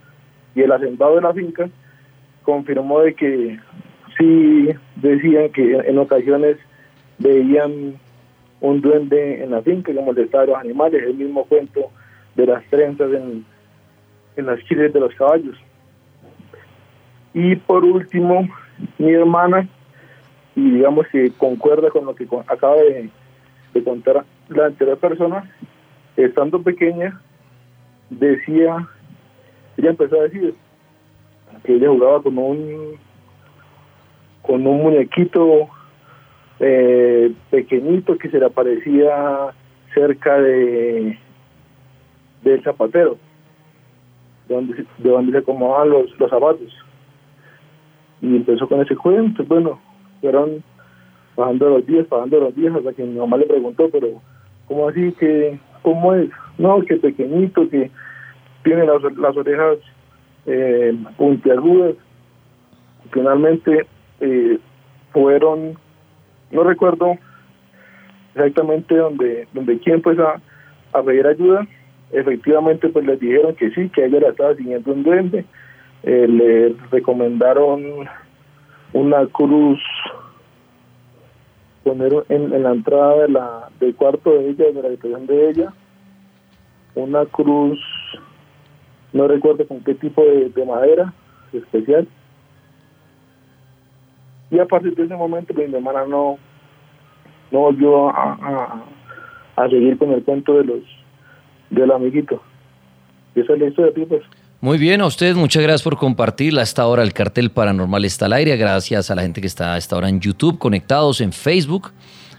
y el hacendado de la finca confirmó de que sí decían que en ocasiones veían un duende en la finca que molestaba a los animales, el mismo cuento de las trenzas en, en las quiles de los caballos. Y por último, mi hermana, y digamos que concuerda con lo que acaba de, de contar la anterior persona, estando pequeña, decía, ella empezó a decir que ella jugaba con un con un muñequito eh, pequeñito que se le aparecía cerca de del zapatero de donde, donde se acomodaban los, los zapatos. Y empezó con ese cuento. Bueno fueron pasando los días pasando los días hasta que mi mamá le preguntó pero cómo así que cómo es no que pequeñito que tiene las, orejas eh, puntiagudas. Finalmente eh, fueron no recuerdo exactamente donde donde quién pues a, pedir ayuda. Efectivamente pues les dijeron que sí que ella la estaba siguiendo un duende. Eh, le recomendaron una cruz poner en, en la entrada de la del cuarto de ella de la habitación de ella una cruz no recuerdo con qué tipo de, de madera especial. Y a partir de ese momento pues, mi hermana no no volvió a, seguir con el cuento de los del amiguito. Y esa es la historia pues Muy bien, a ustedes muchas gracias por compartirla. A esta hora el cartel paranormal está al aire. Gracias a la gente que está a esta hora en YouTube, conectados en Facebook.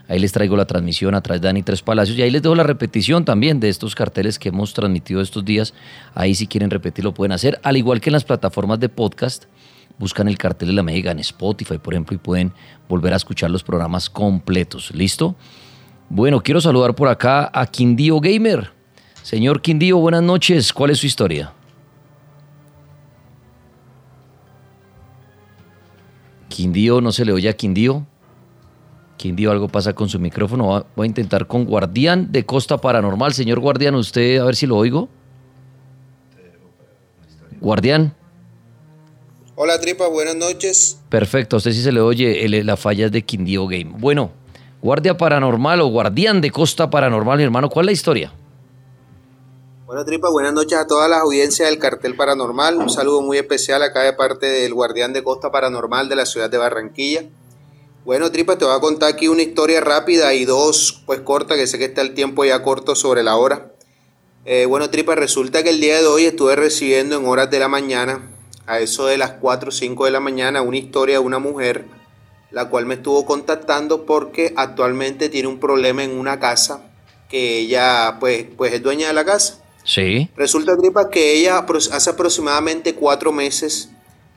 Ahí les traigo la transmisión a través de Dani Tres Palacios y ahí les dejo la repetición también de estos carteles que hemos transmitido estos días. Ahí si quieren repetir lo pueden hacer. Al igual que en las plataformas de podcast, buscan el cartel de la Mega en Spotify, por ejemplo, y pueden volver a escuchar los programas completos. ¿Listo? Bueno, quiero saludar por acá a Quindío Gamer. Señor Quindío, buenas noches. ¿Cuál es su historia? Quindío, no se le oye a Quindío. Quindío, algo pasa con su micrófono. Voy a intentar con Guardián de Costa Paranormal. Señor Guardián, usted, a ver si lo oigo. Guardián, Hola Tripa, buenas noches. perfecto. A usted sí se le oye el- la falla es de Quindío Game. Bueno, Guardia Paranormal o Guardián de Costa Paranormal, mi hermano, ¿cuál es la historia? Bueno Tripa, buenas noches a todas las audiencias del cartel paranormal. Un saludo muy especial acá de parte del guardián de Costa Paranormal de la ciudad de Barranquilla. Bueno Tripa, te voy a contar aquí una historia rápida y dos pues corta, que sé que está el tiempo ya corto sobre la hora. Eh, bueno Tripa, resulta que el día de hoy estuve recibiendo en horas de la mañana, a eso de las 4 o 5 de la mañana, una historia de una mujer la cual me estuvo contactando porque actualmente tiene un problema en una casa que ella pues, pues es dueña de la casa. Resulta, Tripa, que ella hace aproximadamente cuatro meses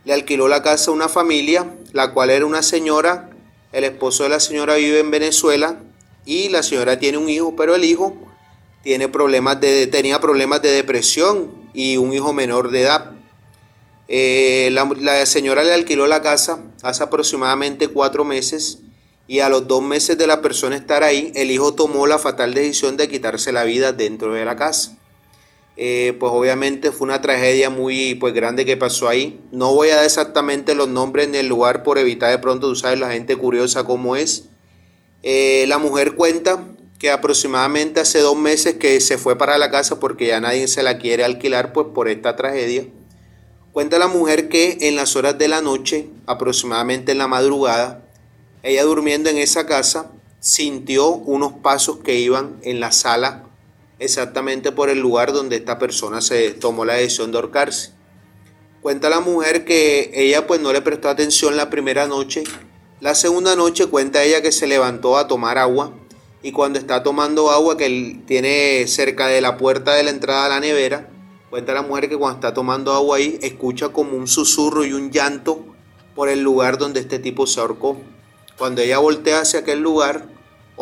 le alquiló la casa a una familia, la cual era una señora, el esposo de la señora vive en Venezuela y la señora tiene un hijo, pero el hijo tiene problemas de, tenía problemas de depresión y un hijo menor de edad. Eh, la señora le alquiló la casa hace aproximadamente cuatro meses y a los dos meses de la persona estar ahí, el hijo tomó la fatal decisión de quitarse la vida dentro de la casa. Eh, pues obviamente fue una tragedia muy pues, grande que pasó ahí. No voy a dar exactamente los nombres ni el lugar por evitar de pronto, tú sabes, la gente curiosa cómo es. Eh, la mujer cuenta que aproximadamente hace dos meses que se fue para la casa porque ya nadie se la quiere alquilar pues por esta tragedia. Cuenta la mujer que en las horas de la noche, aproximadamente en la madrugada, ella durmiendo en esa casa, sintió unos pasos que iban en la sala exactamente por el lugar donde esta persona se tomó la decisión de ahorcarse. Cuenta la mujer que ella pues no le prestó atención la primera noche. La segunda noche cuenta ella que se levantó a tomar agua y cuando está tomando agua que él tiene cerca de la puerta de la entrada a la nevera, cuenta la mujer que cuando está tomando agua ahí escucha como un susurro y un llanto por el lugar donde este tipo se ahorcó. Cuando ella voltea hacia aquel lugar,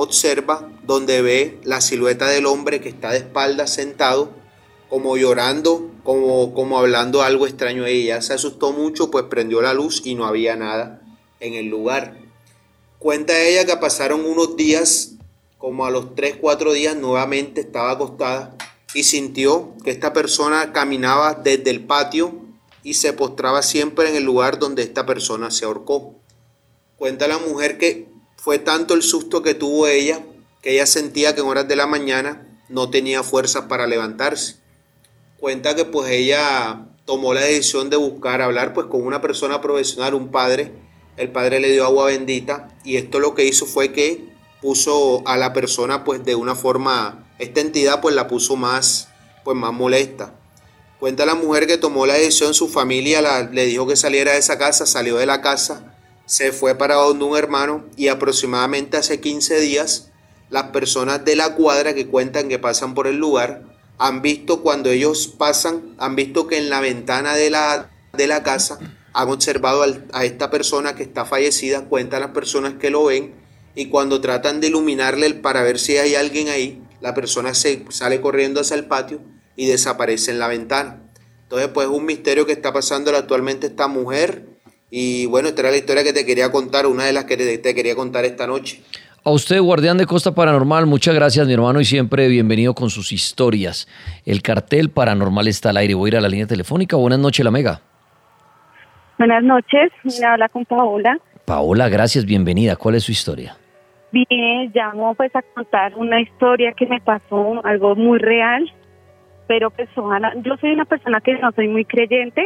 observa donde ve la silueta del hombre que está de espaldas sentado como llorando, como, como hablando algo extraño ella. Se asustó mucho, pues prendió la luz y no había nada en el lugar. Cuenta ella que pasaron unos días, como a los 3, 4 días nuevamente estaba acostada y sintió que esta persona caminaba desde el patio y se postraba siempre en el lugar donde esta persona se ahorcó. Cuenta la mujer que fue tanto el susto que tuvo ella que ella sentía que en horas de la mañana no tenía fuerzas para levantarse. Cuenta que pues ella tomó la decisión de buscar hablar pues con una persona profesional, un padre. El padre le dio agua bendita y esto lo que hizo fue que puso a la persona pues de una forma, esta entidad pues la puso más, pues más molesta. Cuenta la mujer que tomó la decisión, su familia le dijo que saliera de esa casa, salió de la casa, se fue para donde un hermano y aproximadamente hace 15 días las personas de la cuadra que cuentan que pasan por el lugar han visto cuando ellos pasan, han visto que en la ventana de la, de la casa han observado a esta persona que está fallecida, cuentan las personas que lo ven y cuando tratan de iluminarle para ver si hay alguien ahí, la persona se sale corriendo hacia el patio y desaparece en la ventana. Entonces, pues es un misterio que está pasando actualmente esta mujer. Y bueno, esta era la historia que te quería contar, una de las que te quería contar esta noche. A usted, guardián de Costa Paranormal, muchas gracias, mi hermano, y siempre bienvenido con sus historias. El cartel paranormal está al aire. Voy a ir a la línea telefónica. Buenas noches, la Mega. Buenas noches, me habla con Paola. Paola, gracias, bienvenida. ¿Cuál es su historia? Bien, llamo pues a contar una historia que me pasó, algo muy real, pero pues ojalá, yo soy una persona que no soy muy creyente,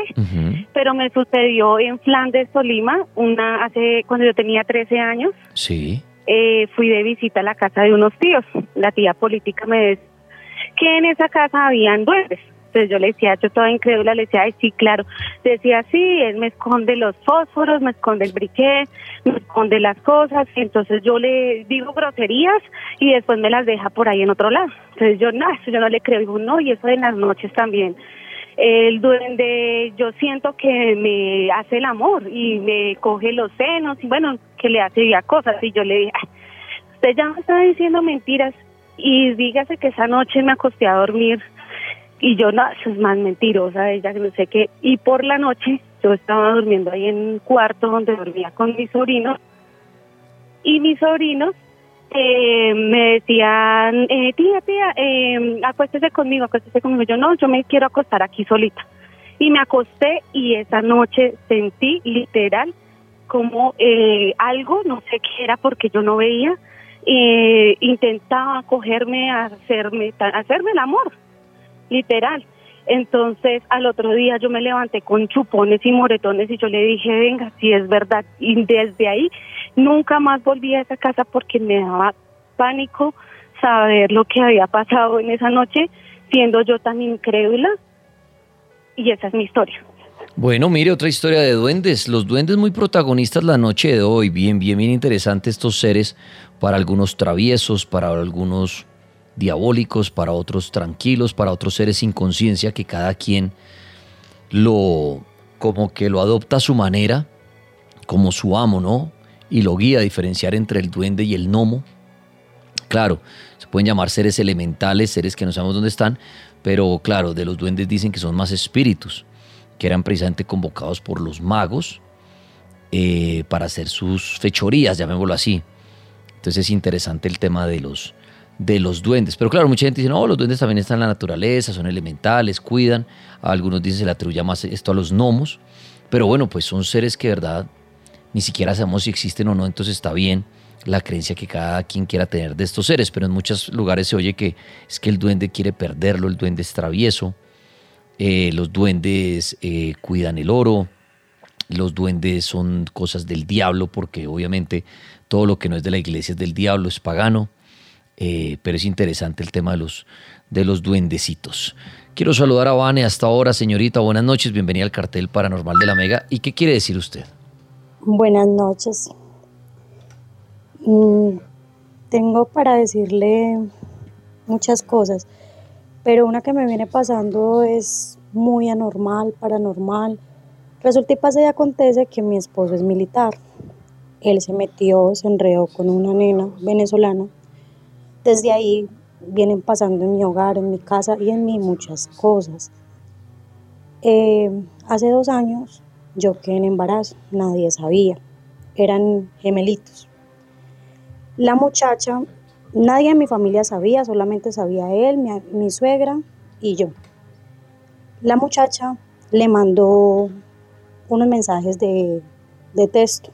pero me sucedió en Flandes, Tolima, una hace cuando yo tenía 13 años. Sí eh, fui de visita a la casa de unos tíos. La tía política me decía que en esa casa habían duendes. Entonces yo le decía, yo toda incrédula, le decía, ay, sí, claro. Decía, sí, él me esconde los fósforos, me esconde el briquet, me esconde las cosas. Entonces yo le digo groserías y después me las deja por ahí en otro lado. Entonces yo, no, eso yo no le creo. Digo, no, y eso de las noches también el duende yo siento que me hace el amor y me coge los senos y bueno, que le hace ya cosas y yo le dije, usted ya me está diciendo mentiras y dígase que esa noche me acosté a dormir y yo no, eso es más mentirosa ella que no sé qué y por la noche yo estaba durmiendo ahí en un cuarto donde dormía con mis sobrinos y mis sobrinos eh, me decían, eh, tía, tía, eh, acuéstese conmigo, acuéstese conmigo. Yo no, yo me quiero acostar aquí solita. Y me acosté y esa noche sentí literal como eh, algo, no sé qué era porque yo no veía, eh, intentaba cogerme hacerme, hacerme el amor, literal. Entonces al otro día yo me levanté con chupones y moretones y yo le dije, venga, si es verdad. Y desde ahí nunca más volví a esa casa porque me daba pánico saber lo que había pasado en esa noche, siendo yo tan incrédula. Y esa es mi historia. Bueno, mire, otra historia de duendes. Los duendes muy protagonistas la noche de hoy. Bien, bien, bien interesante estos seres. Para algunos traviesos, para algunos diabólicos, para otros tranquilos, para otros seres sin conciencia que cada quien lo como que lo adopta a su manera, como su amo, ¿no? Y lo guía a diferenciar entre el duende y el gnomo. Claro, se pueden llamar seres elementales, seres que no sabemos dónde están, pero claro, de los duendes dicen que son más espíritus, que eran precisamente convocados por los magos eh, para hacer sus fechorías, llamémoslo así. Entonces es interesante el tema de los, de los duendes. Pero claro, mucha gente dice, no, los duendes también están en la naturaleza, son elementales, cuidan. algunos dicen se le atribuye más esto a los gnomos. Pero bueno, pues son seres que verdad ni siquiera sabemos si existen o no, entonces está bien la creencia que cada quien quiera tener de estos seres, pero en muchos lugares se oye que es que el duende quiere perderlo, el duende es travieso, eh, los duendes eh, cuidan el oro, los duendes son cosas del diablo, porque obviamente todo lo que no es de la iglesia es del diablo, es pagano. Eh, pero es interesante el tema de los, de los duendecitos. Quiero saludar a Vane hasta ahora, señorita. Buenas noches, bienvenida al cartel paranormal de la Mega. ¿Y qué quiere decir usted? Buenas noches. Mm, tengo para decirle muchas cosas, pero una que me viene pasando es muy anormal, paranormal. Resulta y pasa y acontece que mi esposo es militar. Él se metió, se enredó con una nena venezolana desde ahí vienen pasando en mi hogar, en mi casa y en mí muchas cosas. Eh, hace dos años yo quedé en embarazo, nadie sabía, eran gemelitos. La muchacha, nadie en mi familia sabía, solamente sabía él, mi, mi suegra y yo. La muchacha le mandó unos mensajes de, de texto.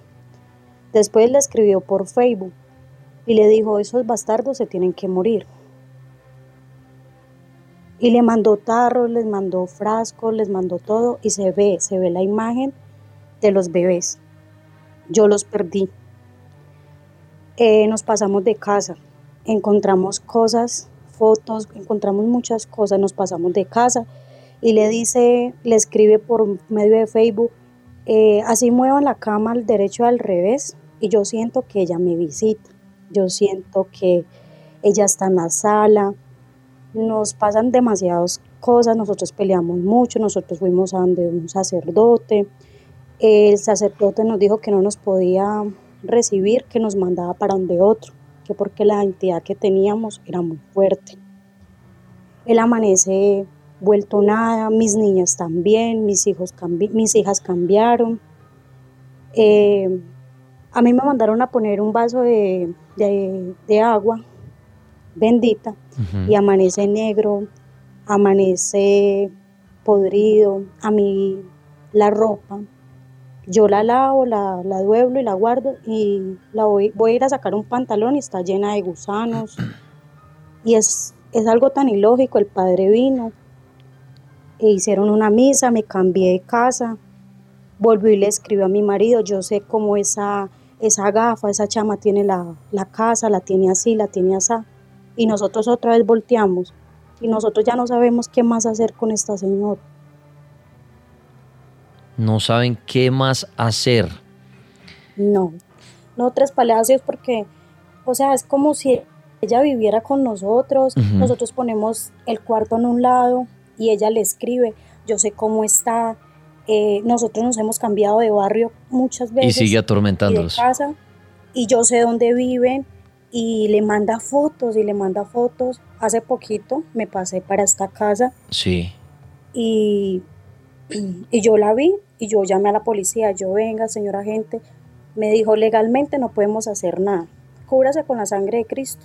Después le escribió por Facebook y le dijo, esos bastardos se tienen que morir. Y le mandó tarros, les mandó frascos, les mandó todo y se ve, se ve la imagen de los bebés. Yo los perdí. Eh, nos pasamos de casa, encontramos cosas, fotos, encontramos muchas cosas, nos pasamos de casa y le dice, le escribe por medio de Facebook, eh, así muevan la cama al derecho al revés y yo siento que ella me visita, yo siento que ella está en la sala, nos pasan demasiadas cosas, nosotros peleamos mucho, nosotros fuimos a donde un sacerdote, el sacerdote nos dijo que no nos podía recibir, que nos mandaba para donde otro, que porque la entidad que teníamos era muy fuerte. Él amanece vuelto nada, mis niñas también, mis, hijos mis hijas cambiaron. Eh, a mí me mandaron a poner un vaso de, de agua bendita y amanece negro, amanece podrido, a mí la ropa. Yo la lavo, la, la dueblo y la guardo y la voy, voy a ir a sacar un pantalón y está llena de gusanos. Y es, es algo tan ilógico, el padre vino, e hicieron una misa, me cambié de casa, volví y le escribí a mi marido, yo sé cómo esa, esa gafa, esa chama tiene la, la casa, la tiene así, la tiene así y nosotros otra vez volteamos y nosotros ya no sabemos qué más hacer con esta señora. No saben qué más hacer. No, no tres palacios porque, o sea, es como si ella viviera con nosotros, nosotros ponemos el cuarto en un lado y ella le escribe, yo sé cómo está, eh, nosotros nos hemos cambiado de barrio muchas veces. Y sigue atormentándolos. Y, casa, y yo sé dónde viven, y le manda fotos y le manda fotos. Hace poquito me pasé para esta casa. Sí. Y, y yo la vi y yo llamé a la policía. Yo, venga, señor agente. Me dijo, legalmente no podemos hacer nada. Cúbrase con la sangre de Cristo.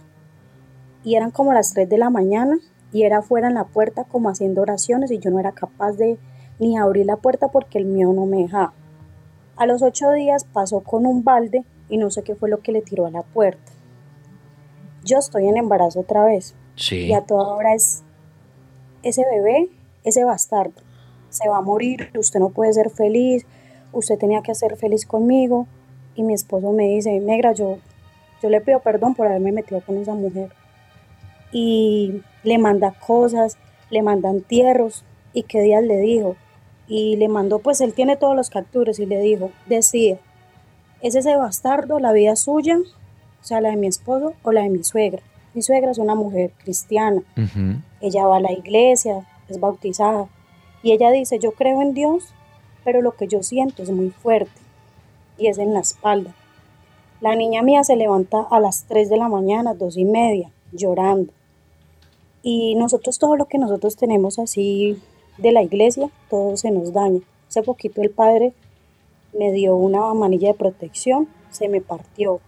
Y eran como las 3 de la mañana y era afuera en la puerta como haciendo oraciones y yo no era capaz de ni abrir la puerta porque el mío no me dejaba. A los ocho días pasó con un balde y no sé qué fue lo que le tiró a la puerta yo estoy en embarazo otra vez. Sí. Y a toda hora es ese bebé, ese bastardo, se va a morir, usted no puede ser feliz, usted tenía que ser feliz conmigo. Y mi esposo me dice, negra, yo, yo le pido perdón por haberme metido con esa mujer. Y le manda cosas, le manda entierros. ¿Y qué días le dijo? Y le mandó, pues él tiene todos los capturas y le dijo, decide, ¿es ese bastardo la vida suya o sea, la de mi esposo o la de mi suegra. Mi suegra es una mujer cristiana. Ella va a la iglesia, es bautizada. Y ella dice, yo creo en Dios, pero lo que yo siento es muy fuerte. Y es en la espalda. La niña mía se levanta a las 3 de la mañana, dos y media, llorando. Y nosotros todo lo que nosotros tenemos así de la iglesia, todo se nos daña. Hace poquito el padre me dio una manilla de protección, se me partió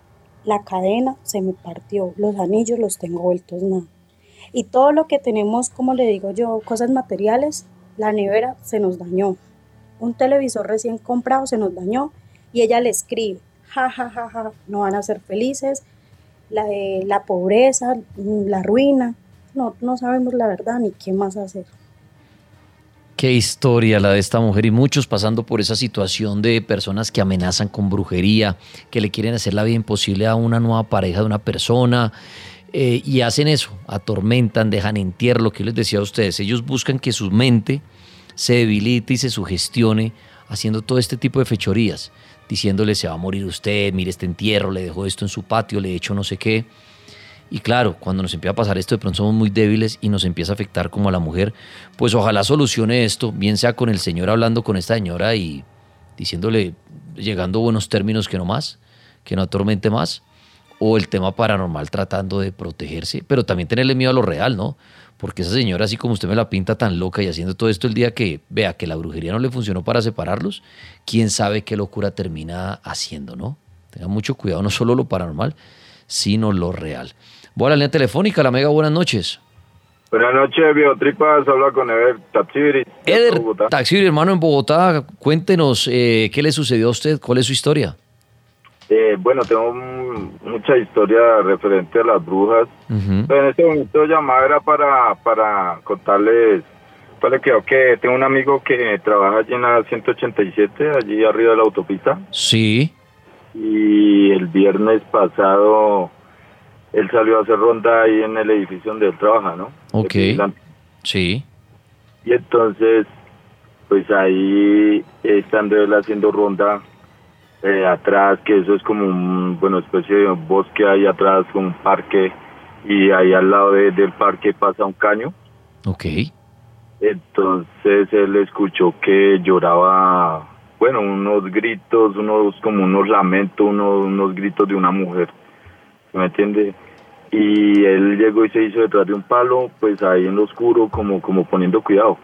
la cadena se me partió, los anillos los tengo vueltos nada. Y todo lo que tenemos, como le digo yo, cosas materiales, la nevera se nos dañó. Un televisor recién comprado se nos dañó y ella le escribe, ja, ja, ja, ja, no van a ser felices, la, la pobreza, la ruina, no, no sabemos la verdad ni qué más hacer. Qué historia la de esta mujer y muchos pasando por esa situación de personas que amenazan con brujería, que le quieren hacer la vida imposible a una nueva pareja de una persona eh, y hacen eso, atormentan, dejan entierro, lo que les decía a ustedes. Ellos buscan que su mente se debilite y se sugestione haciendo todo este tipo de fechorías, diciéndole se va a morir usted, mire este entierro, le dejó esto en su patio, le he hecho no sé qué. Y claro, cuando nos empieza a pasar esto, de pronto somos muy débiles y nos empieza a afectar como a la mujer. Pues ojalá solucione esto, bien sea con el Señor hablando con esta señora y diciéndole, llegando a buenos términos que no más, que no atormente más. o el tema paranormal tratando de protegerse, pero también tenerle miedo a lo real, ¿no? Porque esa señora, así como usted me la pinta tan loca y haciendo todo esto el día que vea que la brujería no le funcionó para separarlos, quién sabe qué locura termina haciendo, ¿no? Tenga mucho cuidado, no solo lo paranormal, sino lo real. Voy a la línea telefónica, la mega, buenas noches. Buenas noches, Biotripas, habla con Eder Taxibiri. Eder, Taxibiri, hermano, en Bogotá, cuéntenos eh, qué le sucedió a usted, cuál es su historia. Eh, bueno, tengo mucha historia referente a las brujas. Pero en este momento llamada era para, para contarles, para que que tengo un amigo que trabaja allí en la 187, allí arriba de la autopista. Sí. Y el viernes pasado él salió a hacer ronda ahí en el edificio donde él trabaja, ¿no? Ok. Sí. Y entonces, pues ahí estando él haciendo ronda, eh, atrás, que eso es como un, bueno, especie de bosque ahí atrás, un parque, y ahí al lado del parque pasa un caño. Ok. Entonces él escuchó que lloraba, bueno, unos gritos, unos como unos lamentos, unos, unos gritos de una mujer, ¿me entiende? Y él llegó y se hizo detrás de un palo, pues ahí en lo oscuro, como, como poniendo cuidado.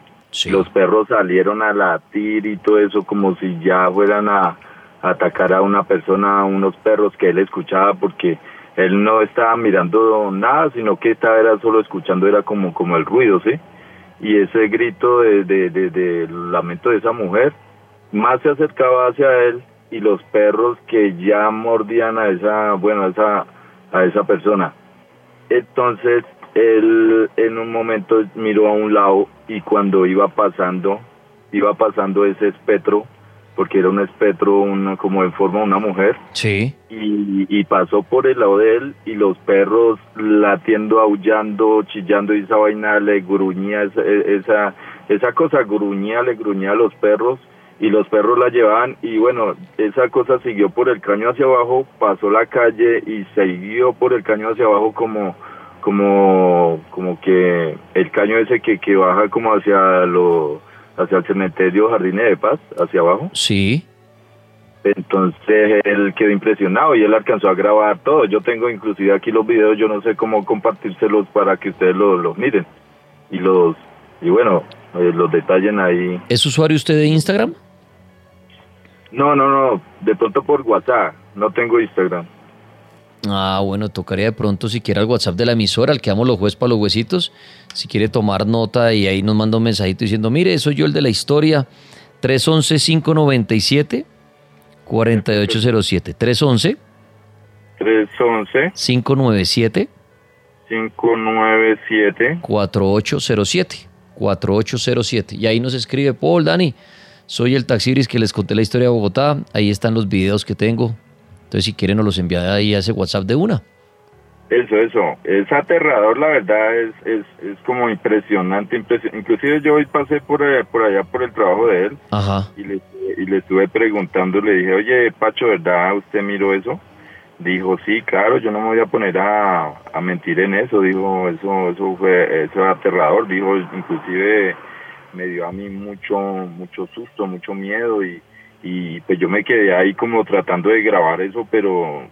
Los perros salieron a latir y todo eso, como si ya fueran a, atacar a una persona, a unos perros que él escuchaba, porque él no estaba mirando nada, sino que estaba era solo escuchando, era como, como el ruido, ¿sí? Y ese grito de, de, de, lamento de esa mujer, más se acercaba hacia él y los perros que ya mordían a esa, bueno, a esa, a esa persona. Entonces él en un momento miró a un lado y cuando iba pasando, iba pasando ese espectro, porque era un espectro una, como en forma de una mujer. Sí. Y, pasó por el lado de él y los perros latiendo, aullando, chillando y esa vaina le gruñía, esa, esa, esa cosa gruñía, le gruñía a los perros y los perros la llevaban y bueno, esa cosa siguió por el caño hacia abajo, pasó la calle y siguió por el caño hacia abajo como como como que el caño ese que, que baja como hacia lo hacia el cementerio Jardines de Paz, hacia abajo. Sí. Entonces él quedó impresionado y él alcanzó a grabar todo. Yo tengo inclusive aquí los videos, yo no sé cómo compartírselos para que ustedes los, miren y los y bueno, eh, los detallen ahí. ¿Es usuario usted de Instagram? No, no, no, de pronto por WhatsApp, no tengo Instagram. Ah, bueno, tocaría de pronto si quiere el WhatsApp de la emisora, al que amo los jueces para los huesitos, si quiere tomar nota y ahí nos manda un mensajito diciendo, mire, soy yo el de la historia, 311-597. 4807 311 311 597 597 4807 4807 y ahí nos escribe Paul Dani soy el taxiris que les conté la historia de Bogotá ahí están los videos que tengo entonces, si quieren, nos los envía ahí a ese WhatsApp de una. Eso, eso. Es aterrador, la verdad, es, es, es como impresionante. Inclusive yo hoy pasé por allá, por allá por el trabajo de él Ajá. Y, le, y le estuve preguntando, le dije, oye, Pacho, ¿verdad usted miró eso? Dijo, sí, claro, yo no me voy a poner a, a mentir en eso. Dijo, eso, eso fue, eso es aterrador. Dijo, inclusive me dio a mí mucho, mucho susto, mucho miedo y y pues yo me quedé ahí como tratando de grabar eso, pero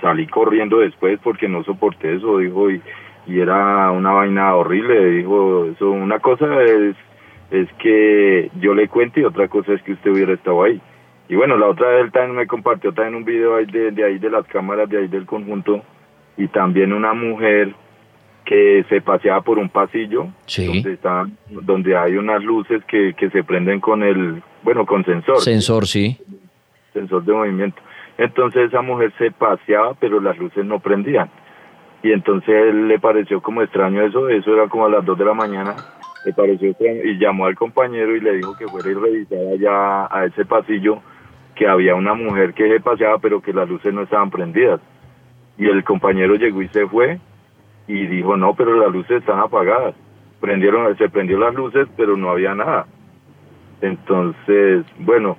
salí corriendo después porque no soporté eso, dijo, y, y era una vaina horrible, dijo, eso, una cosa es, es que yo le cuente y otra cosa es que usted hubiera estado ahí. Y bueno, la otra vez él también me compartió también un video ahí de, de ahí de las cámaras de ahí del conjunto y también una mujer que se paseaba por un pasillo donde están donde hay unas luces que, que se prenden con el bueno con sensor. Sensor sí. Sensor de movimiento. Entonces esa mujer se paseaba pero las luces no prendían. Y entonces él le pareció como extraño eso. Eso era como a las 2 de la mañana. Le pareció extraño. Y llamó al compañero y le dijo que fuera y revisara ya a ese pasillo que había una mujer que se paseaba pero que las luces no estaban prendidas. Y el compañero llegó y se fue y dijo, no, pero las luces están apagadas. Prendieron, se prendió las luces, pero no había nada. Entonces, bueno,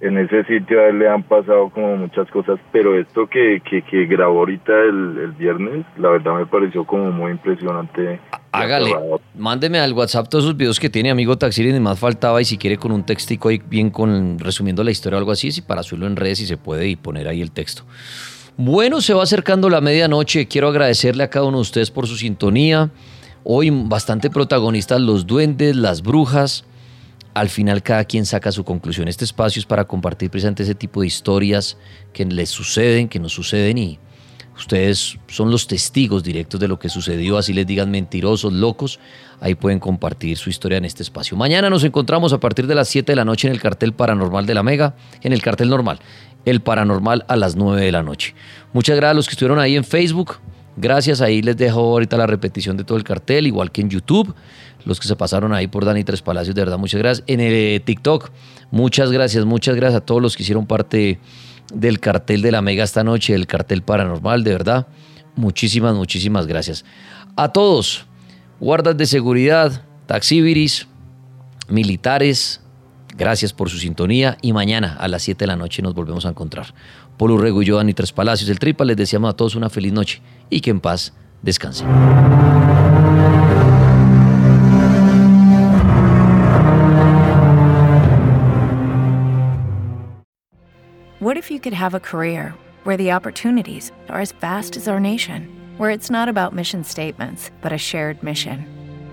en ese sitio a él le han pasado como muchas cosas, pero esto que, que, que grabó ahorita el, el, viernes, la verdad me pareció como muy impresionante. Hágale, mándeme al WhatsApp todos esos videos que tiene amigo Taxiri, ni más faltaba, y si quiere con un textico ahí bien con resumiendo la historia o algo así, si para subirlo en redes si se puede y poner ahí el texto. Bueno, se va acercando la medianoche. Quiero agradecerle a cada uno de ustedes por su sintonía. Hoy bastante protagonistas los duendes, las brujas. Al final cada quien saca su conclusión. Este espacio es para compartir precisamente ese tipo de historias que les suceden, que nos suceden y ustedes son los testigos directos de lo que sucedió. Así les digan mentirosos, locos. Ahí pueden compartir su historia en este espacio. Mañana nos encontramos a partir de las 7 de la noche en el cartel paranormal de la Mega, en el cartel normal el Paranormal a las 9 de la noche. Muchas gracias a los que estuvieron ahí en Facebook. Gracias, ahí les dejo ahorita la repetición de todo el cartel, igual que en YouTube. Los que se pasaron ahí por Dani Tres Palacios, de verdad, muchas gracias. En el eh, TikTok, muchas gracias, muchas gracias a todos los que hicieron parte del cartel de la Mega esta noche, del cartel paranormal, de verdad. Muchísimas, muchísimas gracias. A todos, guardas de seguridad, taxiviris, militares, Gracias por su sintonía y mañana a las 7 de la noche nos volvemos a encontrar. Polo Urrego y yo, Dani Tres Palacios, el Tripa, les deseamos a todos una feliz noche y que en paz descansen. What if you could have a career where the opportunities are as vast as our nation, where it's not about mission statements, but a shared mission?